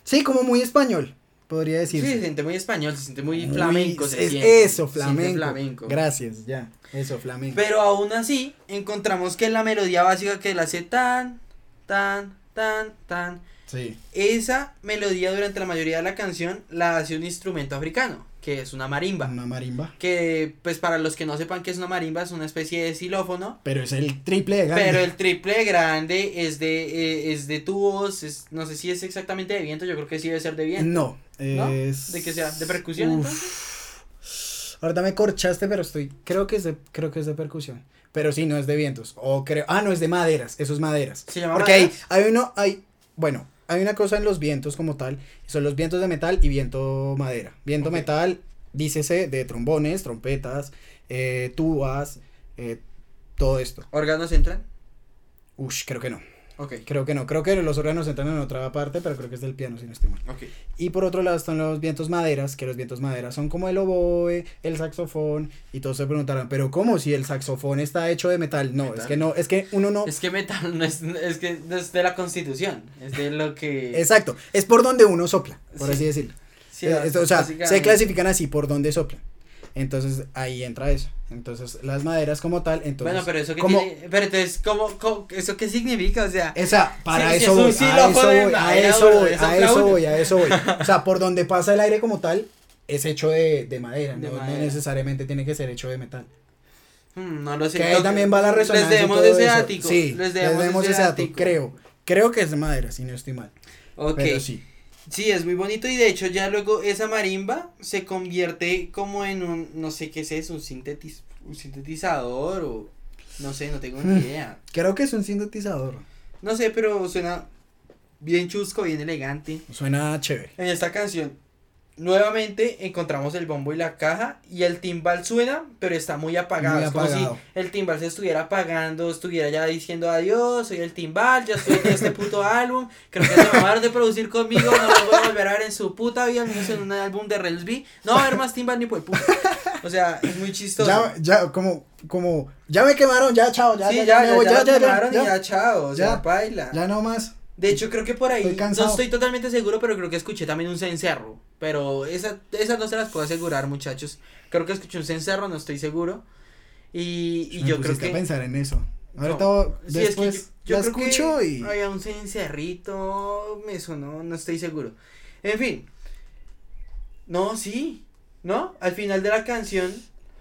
sí, como muy español, podría Sí, decirse. se siente muy español, se siente muy Muy- flamenco. se es- siente, eso, flamenco. flamenco. Gracias, ya, eso, flamenco. Pero aún así, encontramos que la melodía básica que la hace tan, tan, tan, tan. Sí, Esa melodía durante la mayoría de la canción la hace un instrumento africano, que es una marimba. una marimba. Que, pues para los que no sepan qué es una marimba, es una especie de xilófono. Pero es el triple de grande. Pero el triple grande es de, eh, es de tubos, es, no sé si es exactamente de viento, yo creo que sí debe ser de viento. No, ¿No? es... ¿De qué sea? ¿De percusión, Uf. entonces? Ahorita me corchaste, pero estoy, creo que es de, creo que es de percusión. Pero sí, no es de vientos. O creo, ah, no, es de maderas, eso es maderas. ¿Se llama Porque hay, hay uno, hay, bueno, hay una cosa en los vientos como tal, son los vientos de metal y viento madera. Viento Ok. metal, dícese de trombones, trompetas, eh, tubas, eh, todo esto. ¿Órganos entran? Ush, creo que no. Ok. Creo que no, creo que los órganos entran en otra parte, pero creo que es del piano, si no estoy mal. Ok. Y por otro lado están los vientos maderas, que los vientos maderas son como el oboe, el saxofón, y todos se preguntarán, pero ¿cómo si el saxofón está hecho de metal? No, Metal. es que no, es que uno no... Es que metal no es, es que no es de la constitución, es de lo que... Exacto, es por donde uno sopla, por Sí. así decirlo. Sí, Eh, esto, o sea, se clasifican así por donde soplan. Entonces ahí entra eso. Entonces las maderas como tal, entonces... bueno, pero eso que como- tiene... Pero entonces, ¿cómo, cómo- ¿eso qué significa? O sea... Esa, para eso voy, a eso voy, a eso bro, voy, a eso voy, a eso voy. O sea, por donde pasa el aire como tal, es hecho de, de madera, De no, necesariamente tiene que ser hecho de metal. hmm, no lo sé. Que ahí también va la resonancia. Les debemos ese ático. Sí, les debemos, ese ático. creo. Creo que es de madera, si no estoy mal. Ok. Pero sí. Sí, es muy bonito y de hecho ya luego esa marimba se convierte como en un, no sé qué es eso, un, sintetiz, un sintetizador o no sé, no tengo ni idea. Creo que es un sintetizador. No sé, pero suena bien chusco, bien elegante. Suena chévere. En esta canción nuevamente encontramos el bombo y la caja y el timbal suena, pero está muy apagado. Muy es como si el timbal se estuviera apagando, estuviera ya diciendo adiós, soy el timbal, ya estoy en este puto álbum, creo que se va a dar de producir conmigo, no lo voy a volver a ver en su puta vida, al menos en un álbum de Rels B. No va a haber más timbal ni por. O sea, es muy chistoso. Ya, ya, como, como, ya me quemaron, ya, chao, ya, sí, ya, ya, me ya, voy, ya, quemaron y ya, ya, chao, o sea, Ya. baila. ya no más. De hecho, creo que por ahí, Estoy no estoy totalmente seguro, pero creo que escuché también un cencerro. Pero esa, esas no se las puedo asegurar, muchachos. Creo que escuché un cencerro, no estoy seguro. Y, y Me yo creo que... pensar en eso. Ahorita No. Sí, es que yo- yo la creo que escucho y Había un cencerrito, me sonó, no estoy seguro. En fin. No, sí. ¿No? Al final de la canción.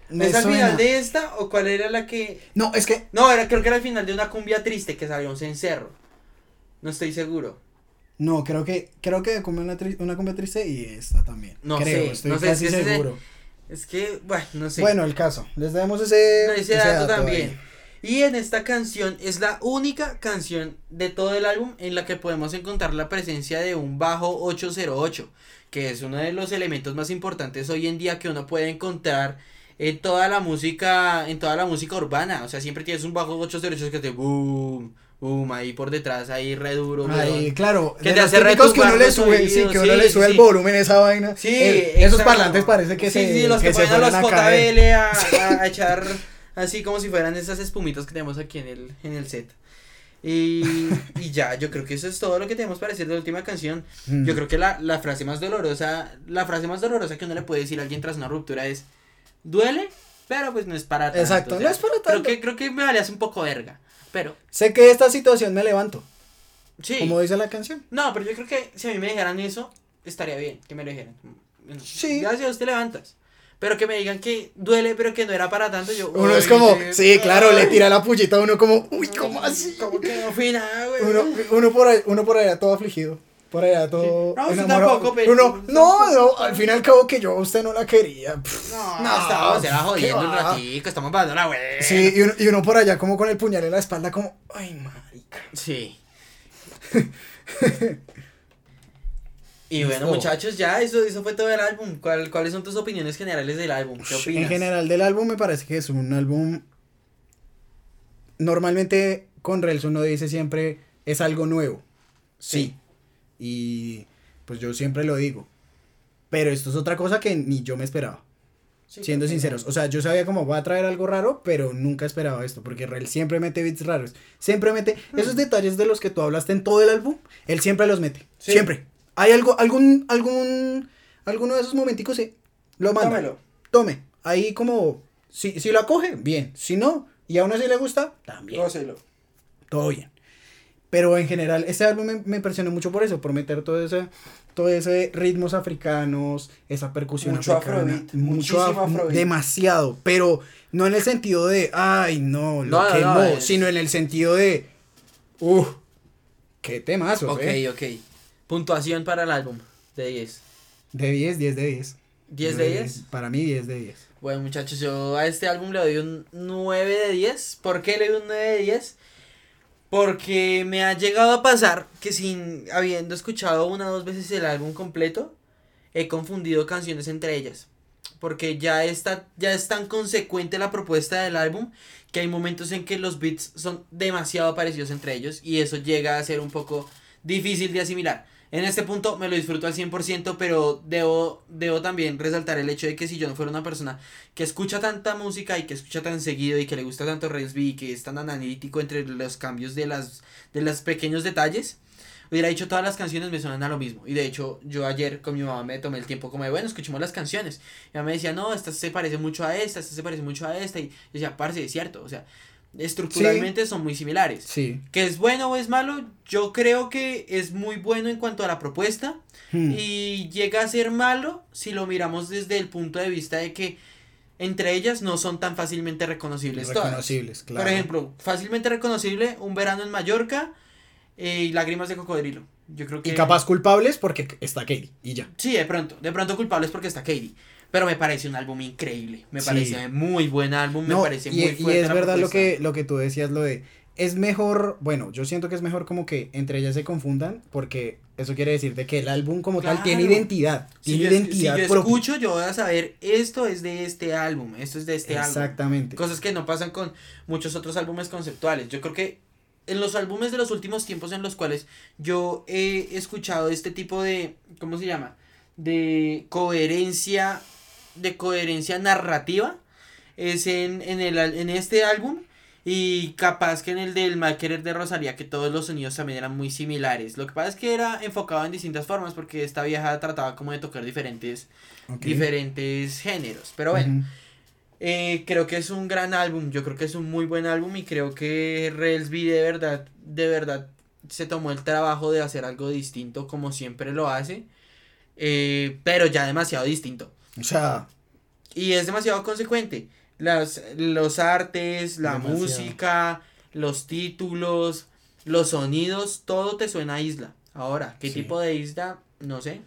me ¿Es al final de esta o cuál era la que...? No, es que No, era, creo que era al final de una cumbia triste que salió un cencerro. No estoy seguro. no, creo que creo que como una, una cumbia triste y esta también. No creo, sé, estoy no sé, casi es que ese- seguro. Es que, bueno, no sé. Bueno, el caso. Les damos ese, No, ese ese dato dato también. ahí. Y en esta canción es la única canción de todo el álbum en la que podemos encontrar la presencia de un bajo 808, que es uno de los elementos más importantes hoy en día que uno puede encontrar en toda la música, en toda la música urbana. O sea, siempre tienes un bajo 808 que te boom, boom, ahí por detrás, ahí re duro. Ahí, claro, Que de te los hace típicos que uno le sube, sí, que uno sí, le sube sí. el volumen a esa vaina. Sí, Eh, esos parlantes parece que sí, se sí, los que, que se ponen a los fueran a. JBL a, a echar así como si fueran esas espumitas que tenemos aquí en el, en el set. Y, y ya, yo creo que eso es todo lo que tenemos para decir de la última canción. Mm. Yo creo que la, la frase más dolorosa, la frase más dolorosa que uno le puede decir a alguien tras una ruptura es, duele, pero pues no es para tanto. Exacto, o sea, no es para Creo tanto. que, creo que me valías un poco verga, pero Sé que de esta situación me levanto, sí. como dice la canción. No, pero yo creo que si a mí me dijeran eso, estaría bien que me lo dijeran. Sí. Gracias, te levantas. Pero que me digan que duele, pero que no era para tanto, yo. Uno es "Uy, como, sí, claro, le tira la pullita a uno como, uy, ¿cómo así? Como que no fui nada, güey. Uno, uno por ahí, uno por allá todo afligido. Por allá todo Sí. No, tampoco, pero- Uno, no, no, al fin y al cabo que yo a usted no la quería. Pff, No, no, estamos era ¿qué jodiendo un va? ratico, estamos pasando la güey. Sí, y uno, y uno por allá como con el puñal en la espalda como, ay, marica. Sí. y bueno, Listo. muchachos, ya, eso, eso fue todo el álbum. ¿Cuál, ¿Cuáles son tus opiniones generales del álbum? ¿Qué opinas? En general del álbum me parece que es un álbum... Normalmente con Rels uno dice siempre es algo nuevo. Sí. Y pues yo siempre lo digo. Pero esto es otra cosa que ni yo me esperaba. Sí, siendo sinceros. no. O sea, yo sabía cómo va a traer algo raro, pero nunca esperaba esto, porque Rel siempre mete beats raros. Siempre mete Hmm. esos detalles de los que tú hablaste en todo el álbum, él siempre los mete. Sí. Siempre. Hay algo, algún, algún, alguno de esos momenticos, sí, lo manda. Tómelo. Tome. Ahí como, si, si lo acoge, bien. Si no, y aún así le gusta, también. Gócelo. Todo bien. Pero en general, este álbum me, me impresionó mucho por eso, por meter todo ese, todo ese ritmos africanos, esa percusión Mucho africana, afrobeat, mucho afrobeat. demasiado, pero no en el sentido de, ay, no, lo No, no, quemó, no, es- sino en el sentido de, uff, qué temazo, Ok, ok. Puntuación para el álbum de 10. De 10, 10 de 10. 10 Yo de 10. Para mí 10 de 10. Bueno, muchachos, yo a este álbum le doy un 9 de 10. ¿Por qué le doy un 9 de 10? Porque me ha llegado a pasar que sin habiendo escuchado una o dos veces el álbum completo, he confundido canciones entre ellas. porque ya está, ya es tan consecuente la propuesta del álbum que hay momentos en que los beats son demasiado parecidos entre ellos y eso llega a ser un poco difícil de asimilar. En este punto me lo disfruto al 100%, pero debo, debo también resaltar el hecho de que si yo no fuera una persona que escucha tanta música y que escucha tan seguido y que le gusta tanto Rails y que es tan analítico entre los cambios de las de los pequeños detalles, hubiera dicho todas las canciones me suenan a lo mismo. Y de hecho, yo ayer con mi mamá me tomé el tiempo como de, bueno, escuchemos las canciones. Y ella me decía, no, esta se parece mucho a esta, esta se parece mucho a esta. Y yo decía, parce, es cierto, o sea, estructuralmente son muy similares. Sí. Que es bueno o es malo, yo creo que es muy bueno en cuanto a la propuesta. Hmm. Y llega a ser malo si lo miramos desde el punto de vista de que entre ellas no son tan fácilmente reconocibles todas. Reconocibles, claro. Por ejemplo, fácilmente reconocible Un verano en Mallorca eh, y Lágrimas de cocodrilo. Yo creo que Y capaz culpables porque está Katie y ya. Sí, de pronto, de pronto culpables porque está Katie. Pero me parece un álbum increíble. Me Sí. parece muy buen álbum. Me parece y, muy y fuerte. es la verdad lo que, lo que tú decías, lo de, es mejor, bueno, yo siento que es mejor como que entre ellas se confundan, porque eso quiere decir de que el álbum como tal tiene identidad, Si tiene yo, es- identidad si yo propia. escucho, yo voy a saber, esto es de este álbum, esto es de este álbum. Exactamente. Cosas que no pasan con muchos otros álbumes conceptuales. Yo creo que en los álbumes de los últimos tiempos en los cuales yo he escuchado este tipo de, ¿cómo se llama? De coherencia, de coherencia narrativa, es en, en, el, en este álbum. Y capaz que en el del Mal Querer de Rosalía, que todos los sonidos también eran muy similares. Lo que pasa es que era enfocado en distintas formas, porque esta vieja trataba como de tocar diferentes, diferentes géneros. Pero bueno, eh, creo que es un gran álbum, yo creo que es un muy buen álbum y creo que Relsby de verdad, de verdad se tomó el trabajo de hacer algo distinto como siempre lo hace, eh, pero ya demasiado distinto. O sea, Y es demasiado consecuente. Las, los artes, la Demasiado. música, los títulos, los sonidos, todo te suena a isla. Ahora, ¿qué Sí. tipo de isla? No sé.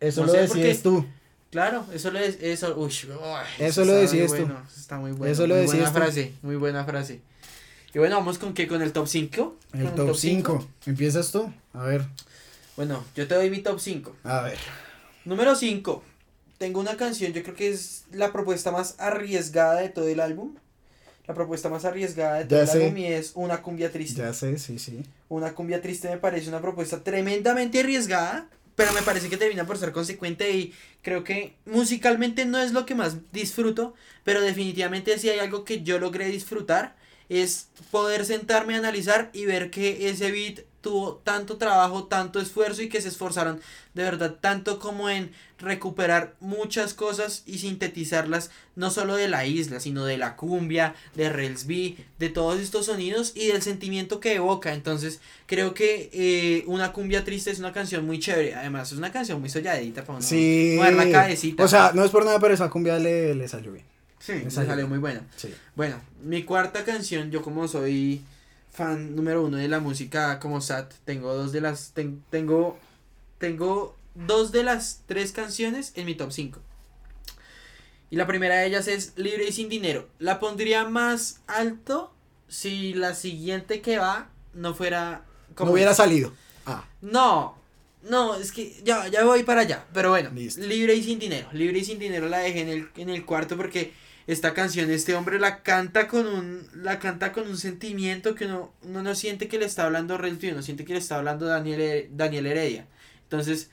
eso No lo sé decides tú. Claro, eso lo es, eso, uy, Eso está lo decides tú. eso Está muy bueno. Eso lo muy buena tú. frase, muy buena frase. Y bueno, vamos con qué, con el top 5. El top 5. Empiezas tú. A ver, Bueno, yo te doy mi top 5. a ver. Número 5. Tengo una canción, yo creo que es la propuesta más arriesgada de todo el álbum. La propuesta más arriesgada de todo Ya el sé. álbum y es una cumbia triste. Ya sé, sí, sí. Una cumbia triste me parece una propuesta tremendamente arriesgada, pero me parece que termina por ser consecuente y creo que musicalmente no es lo que más disfruto, pero definitivamente si hay algo que yo logré disfrutar es poder sentarme a analizar y ver que ese beat tuvo tanto trabajo, tanto esfuerzo y que se esforzaron de verdad tanto como en recuperar muchas cosas y sintetizarlas no solo de la isla, sino de la cumbia, de Relsby, de todos estos sonidos y del sentimiento que evoca. Entonces, creo que eh, Una cumbia triste es una canción muy chévere. Además, es una canción muy solladita para uno Sí. mover la cabecita. O sea, no es por nada, pero esa cumbia le, le salió bien. sí, me salió muy buena. Sí. Bueno, mi cuarta canción, yo como soy fan número uno de la música como Sat, tengo dos de las, ten- tengo, tengo dos de las tres canciones en mi top 5. Y la primera de ellas es Libre y sin dinero. La pondría más alto si la siguiente que va no fuera Como hubiera salido. Ah, no, no, es que ya, ya voy para allá. Pero bueno, Listo. libre y sin dinero. Libre y sin dinero la dejé en el, en el cuarto porque esta canción, este hombre la canta con un, la canta con un sentimiento que uno, uno no siente que le está hablando Relty, uno siente que le está hablando Daniel, Daniel Heredia. Entonces,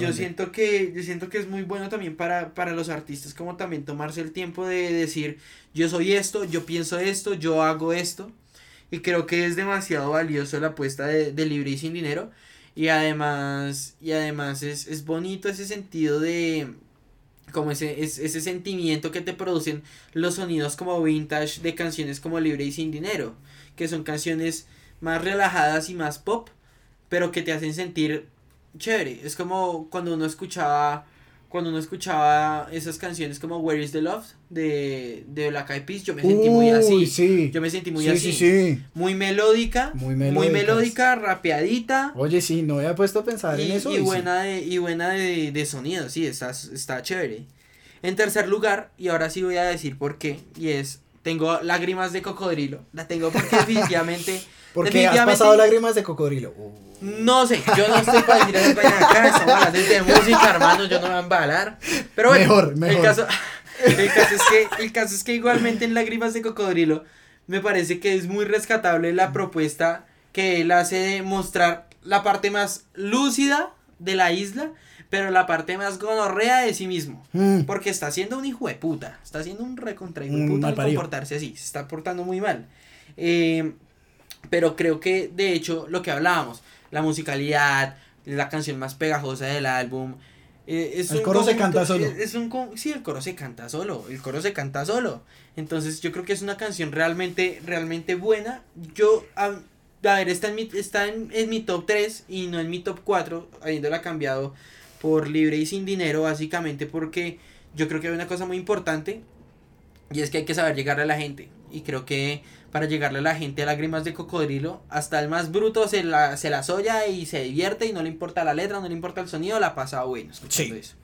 yo siento que, yo siento que es muy bueno también para, para los artistas, como también tomarse el tiempo de decir, yo soy esto, yo pienso esto, yo hago esto. Y creo que es demasiado valioso la apuesta de, de libre y sin dinero. Y además, y además es, es bonito ese sentido de, como ese, es- ese sentimiento que te producen los sonidos como vintage de canciones como Libre y Sin Dinero, que son canciones más relajadas y más pop, pero que te hacen sentir chévere. Es como cuando uno escuchaba, cuando uno escuchaba esas canciones como Where is the Love de, de Black Eyed Peas, yo me sentí muy Uy, así. sí. Yo me sentí muy sí, así. sí, sí. Muy melódica, Muy muy melódicas. melódica, rapeadita. Oye, sí, no había puesto a pensar Y, en eso. y buena de, y buena de, de sonido, sí, está, está chévere. En tercer lugar, y ahora sí voy a decir por qué, y es, tengo lágrimas de cocodrilo. La tengo porque definitivamente, Porque has pasado lágrimas de cocodrilo. Uh. No sé, yo no estoy para decir esas vainas acá, estamos hablando de música, hermano, yo no me voy a embalar. Pero bueno, Mejor, el mejor. caso, El caso, es que, el caso es que igualmente en Lágrimas de Cocodrilo me parece que es muy rescatable la propuesta que él hace de mostrar la parte más lúcida de la isla, pero la parte más gonorrea de sí mismo. Mm, Porque está siendo un hijo de puta. Está siendo un recontra hijo de puta al comportarse así. Se está portando muy mal. Eh, pero creo que, de hecho, lo que hablábamos, la musicalidad, la canción más pegajosa del álbum. eh, es El un coro se conjunto- canta solo. Es, es un con- sí, el coro se canta solo. El coro se canta solo. Entonces, yo creo que es una canción realmente, realmente buena. Yo, a, a ver, está, en mi, está en, en mi top 3 y no en mi top 4, habiéndola cambiado por libre y sin dinero, básicamente porque yo creo que hay una cosa muy importante y es que hay que saber llegarle a la gente. Y creo que para llegarle a la gente a lágrimas de cocodrilo, hasta el más bruto se la, se la soya y se divierte y no le importa la letra, no le importa el sonido, la pasa bueno escuchando Sí. eso.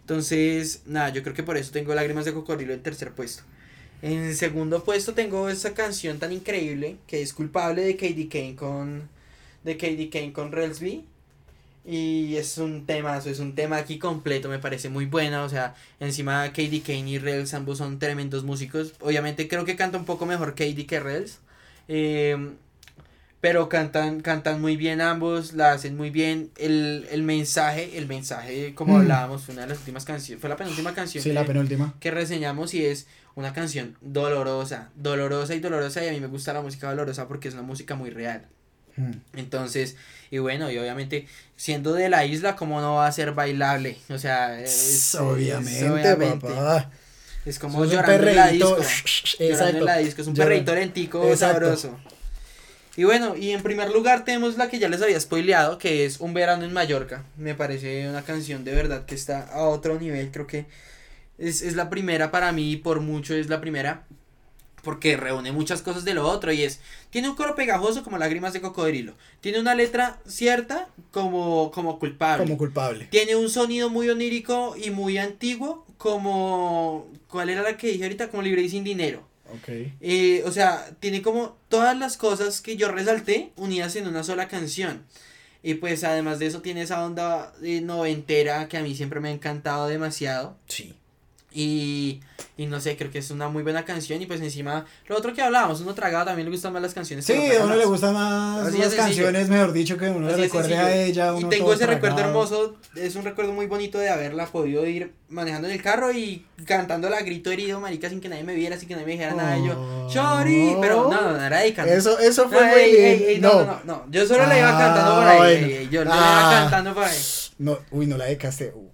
Entonces, nada, yo creo que por eso tengo lágrimas de cocodrilo en tercer puesto. En segundo puesto tengo esa canción tan increíble que es culpable de Katie Kane con de Katie Kane con Relsby. Y es un temazo, es un tema aquí completo, me parece muy buena. O sea, encima Katie Kane y Rels ambos son tremendos músicos. Obviamente creo que canta un poco mejor Katie que Rels. eh, pero cantan, cantan muy bien ambos, la hacen muy bien. El, el mensaje, el mensaje, como Mm. hablábamos, fue una de las últimas canciones, fue la penúltima canción Sí, que, la penúltima. que reseñamos y es una canción dolorosa, dolorosa y dolorosa. Y a mí me gusta la música dolorosa porque es una música muy real. Mm. Entonces, y bueno, y obviamente, siendo de la isla, ¿cómo no va a ser bailable? O sea, es, es- obviamente, obviamente. papá. Es como es llorando en la disco. Llorando en la disco, es un perreíto lentico Exacto. sabroso. Y bueno, y en primer lugar tenemos la que ya les había spoileado, que es Un verano en Mallorca. Me parece una canción de verdad que está a otro nivel, creo que es, es la primera para mí, por mucho es la primera, porque reúne muchas cosas de lo otro y es, tiene un coro pegajoso como lágrimas de cocodrilo, tiene una letra cierta como, como culpable. Como culpable. Tiene un sonido muy onírico y muy antiguo, como. ¿Cuál era la que dije ahorita? Como libre y sin dinero. Ok. Eh, o sea, tiene como todas las cosas que yo resalté unidas en una sola canción. Y pues además de eso tiene esa onda eh, noventera que a mí siempre me ha encantado demasiado. Sí. Y, y no sé, creo que es una muy buena canción. Y pues encima, lo otro que hablábamos, uno tragado también le gustan más las canciones. Sí, a uno le gustan más las canciones, mejor dicho, que uno le recuerde a ella. Y uno tengo todo ese recuerdo hermoso, es un recuerdo muy bonito de haberla podido ir manejando en el carro y cantándola a grito herido, marica, sin que nadie me viera, sin que nadie me dijera nada. Y yo, Oh. Chori, pero no, no, no era dedicando. Eso, eso fue No, ey, ey, ey, no, no, no, no, yo solo la iba Ah, cantando por ahí, bueno. yo la Ah. iba cantando por ahí. No, uy, no la dedicaste. Uy.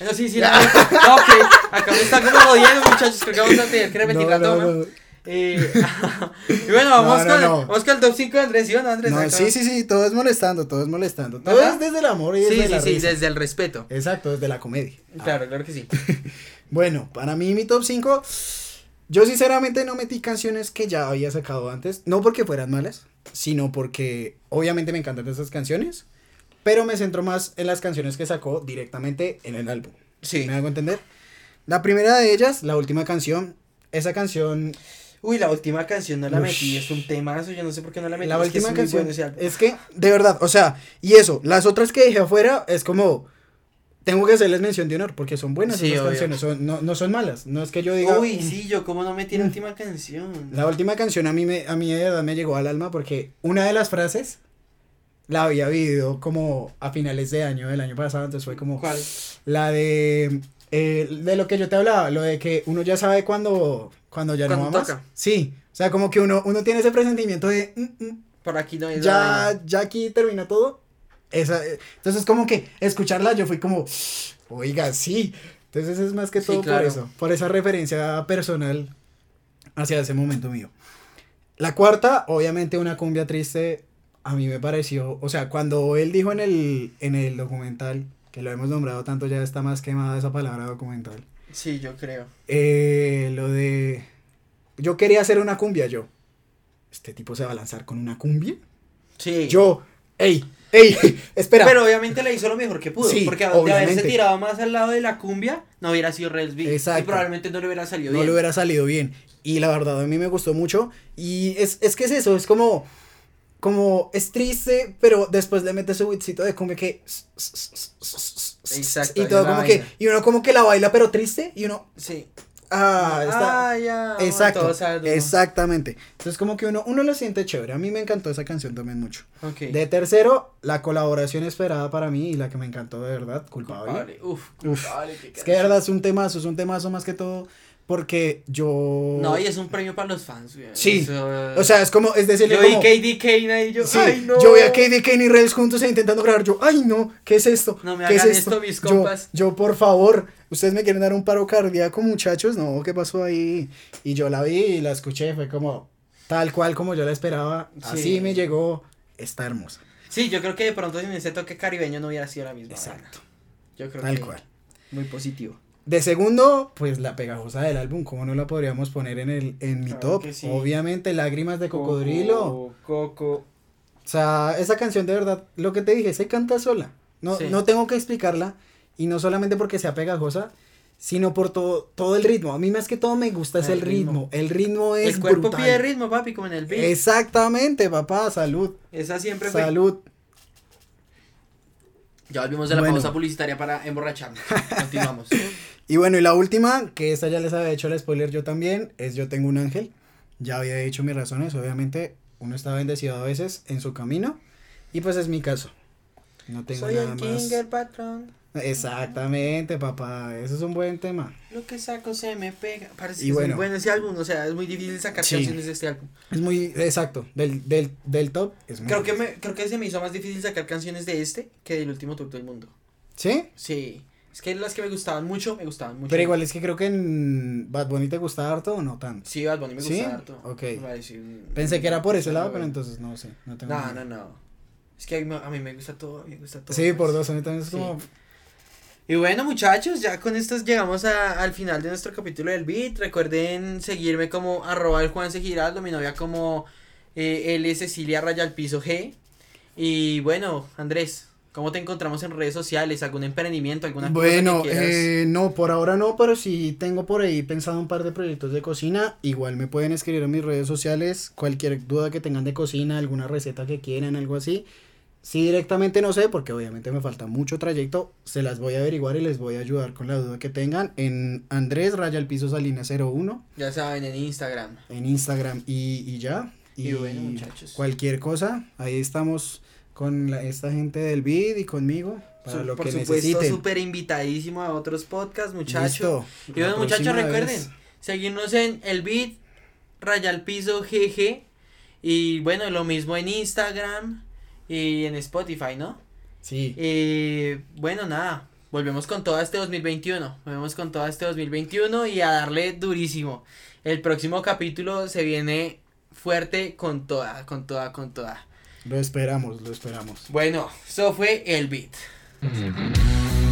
No, sí, sí, no, ok, acá me está como jodiendo, muchachos, creo que vamos a tener que repetir la toma. Eh, y bueno, vamos, No, no, con, no. vamos con el top 5 de Andrés, ¿sí o no, Andrés? No, Acá. sí, sí, sí, todo es molestando, todo es molestando. Todo es desde el amor y desde Sí, sí, la sí, desde el respeto. Exacto, desde la comedia. Claro, claro que sí. Bueno, para mí mi top 5, yo sinceramente no metí canciones que ya había sacado antes, no porque fueran malas, sino porque obviamente me encantan esas canciones, pero me centro más en las canciones que sacó directamente en el álbum. Sí. ¿Me hago entender? La primera de ellas, la última canción, esa canción, Uy, la última canción no la Ush. metí, es un temazo, yo no sé por qué no la metí. la es que última es canción, bueno ese álbum. es que, de verdad, o sea, y eso, las otras que dejé afuera es como... Tengo que hacerles mención de honor porque son buenas Sí, esas canciones, son- no, no son malas. No es que yo diga. Uy, "Mm". sí, yo cómo no metí la Mm. última canción. La última canción a mí, me, a mí de verdad me llegó al alma porque una de las frases la había vivido como a finales de año, del año pasado, entonces fue como ¿Cuál? la de, eh, de lo que yo te hablaba, lo de que uno ya sabe cuando, cuando ya no Cuando va más. toca. Sí, o sea, como que uno, uno tiene ese presentimiento de, "Mm, mm, Por aquí no la ya, vaina. ya aquí terminó todo. Esa, eh, entonces como que escucharla yo fui como, oiga, sí. Entonces es más que Sí, todo claro. por eso, por esa referencia personal hacia ese momento mío. La cuarta, obviamente una cumbia triste, a mí me pareció, o sea, cuando él dijo en el, en el documental, que lo hemos nombrado tanto, ya está más quemada esa palabra documental, Sí, yo creo. eh, lo de, yo quería hacer una cumbia, yo. ¿Este tipo se va a lanzar con una cumbia? Sí. Yo, ey, ey, espera. Pero obviamente le hizo lo mejor que pudo. Sí, porque de haberse tirado más al lado de la cumbia, no hubiera sido Resby. Exacto. Y probablemente no le hubiera salido no bien. le hubiera salido bien. Y la verdad a mí me gustó mucho. Y es, es que es eso, es como, como, es triste, pero después le mete su beatcito de cumbia que... Exacto, Y todo como que, y uno como que la baila pero triste y uno, Sí. ah, está, Ah, ya. exacto, exactamente. Entonces como que uno, uno lo siente chévere. A mí me encantó esa canción también mucho. De tercero, la colaboración esperada para mí y la que me encantó de verdad, culpable. Culpable. Uf, Uf. culpable. Es que de verdad es un temazo, es un temazo más que todo porque yo... No, y es un premio para los fans, güey. Sí, Eso- O sea, es como, es decirle yo vi. KD Kane y yo, Sí, ay, no. yo vi a KD Kane y Reels juntos e intentando grabar. Yo, ay, no, ¿qué es esto? No me ¿Qué hagan es esto, mis Yo- compas. Yo, por favor, ustedes me quieren dar un paro cardíaco, muchachos. No, ¿qué pasó ahí? Y yo la vi y la escuché, fue como tal cual como yo la esperaba. Sí. Así me llegó, está hermosa. Sí, yo creo que de pronto sin ese toque caribeño no hubiera sido la misma. Exacto. Yo creo Tal que cual. muy positivo. De segundo, pues la pegajosa del álbum, ¿cómo no la podríamos poner en el en mi Claro top? sí. Obviamente, Lágrimas de Cocodrilo. Coco, Coco. O sea, esa canción de verdad, lo que te dije, se canta sola. No, Sí. no tengo que explicarla. Y no solamente porque sea pegajosa, sino por todo, todo el ritmo. A mí más que todo me gusta es El el ritmo. ritmo. El ritmo es El cuerpo brutal. pide ritmo, papi, como en el beat. Exactamente, papá, salud. Esa siempre fue. Salud. Ya volvimos de la Bueno. pausa publicitaria para emborracharnos. Continuamos. Y bueno, y la última, que esta ya les había hecho el spoiler yo también, es Yo tengo un ángel. Ya había dicho mis razones, obviamente uno está bendecido a veces en su camino. Y pues es mi caso. No tengo Soy nada el más. king, el patrón. Exactamente, papá. Ese es un buen tema. Lo que saco se me pega. Parece Y que es bueno. muy bueno ese álbum. O sea, es muy difícil sacar Sí. canciones de este álbum. Es muy exacto. Del, del, del top es muy Creo que, me, creo que se me hizo más difícil sacar canciones de este que del último tour del mundo. ¿Sí? Sí. Es que las que me gustaban mucho, me gustaban mucho. Pero igual es que creo que en Bad Bunny te gusta harto o no tanto. Sí, Bad Bunny me ¿Sí? gusta harto. Ok. Pensé que era por ese lado, pero entonces no sé. No, tengo No, no, no. Es que a mí, a mí me gusta todo, me gusta todo. Sí, por dos. A mí también es Sí. como. Y bueno, muchachos, ya con esto llegamos a- al final de nuestro capítulo del beat. Recuerden seguirme como arroba el Juanse Giraldo, mi novia como eh, L Cecilia Raya al Piso G. Y bueno, Andrés, ¿cómo te encontramos en redes sociales? ¿Algún emprendimiento? ¿Alguna Bueno, cosa que quieras? eh, no, por ahora no, pero sí tengo por ahí pensado un par de proyectos de cocina. Igual me pueden escribir en mis redes sociales cualquier duda que tengan de cocina, alguna receta que quieran, algo así. Si directamente no sé, porque obviamente me falta mucho trayecto, se las voy a averiguar y les voy a ayudar con la duda que tengan en Andrés Raya el Piso Salinas 01 Ya saben, en Instagram. en Instagram y, y ya. Y bueno, muchachos. Cualquier cosa, ahí estamos con la- esta gente del BID y conmigo para Su- lo por que supuesto, necesiten. súper invitadísimo a otros podcasts, muchachos. Y bueno, muchachos, recuerden, vez. seguirnos en el beat, raya al piso GG. Y bueno, lo mismo en Instagram y en Spotify, ¿no? Sí. Eh, bueno, nada, volvemos con todo este 2021. Volvemos con todo este 2021 y a darle durísimo. El próximo capítulo se viene fuerte con toda, con toda, con toda. Lo esperamos, lo esperamos. Bueno, eso fue el beat. Mm.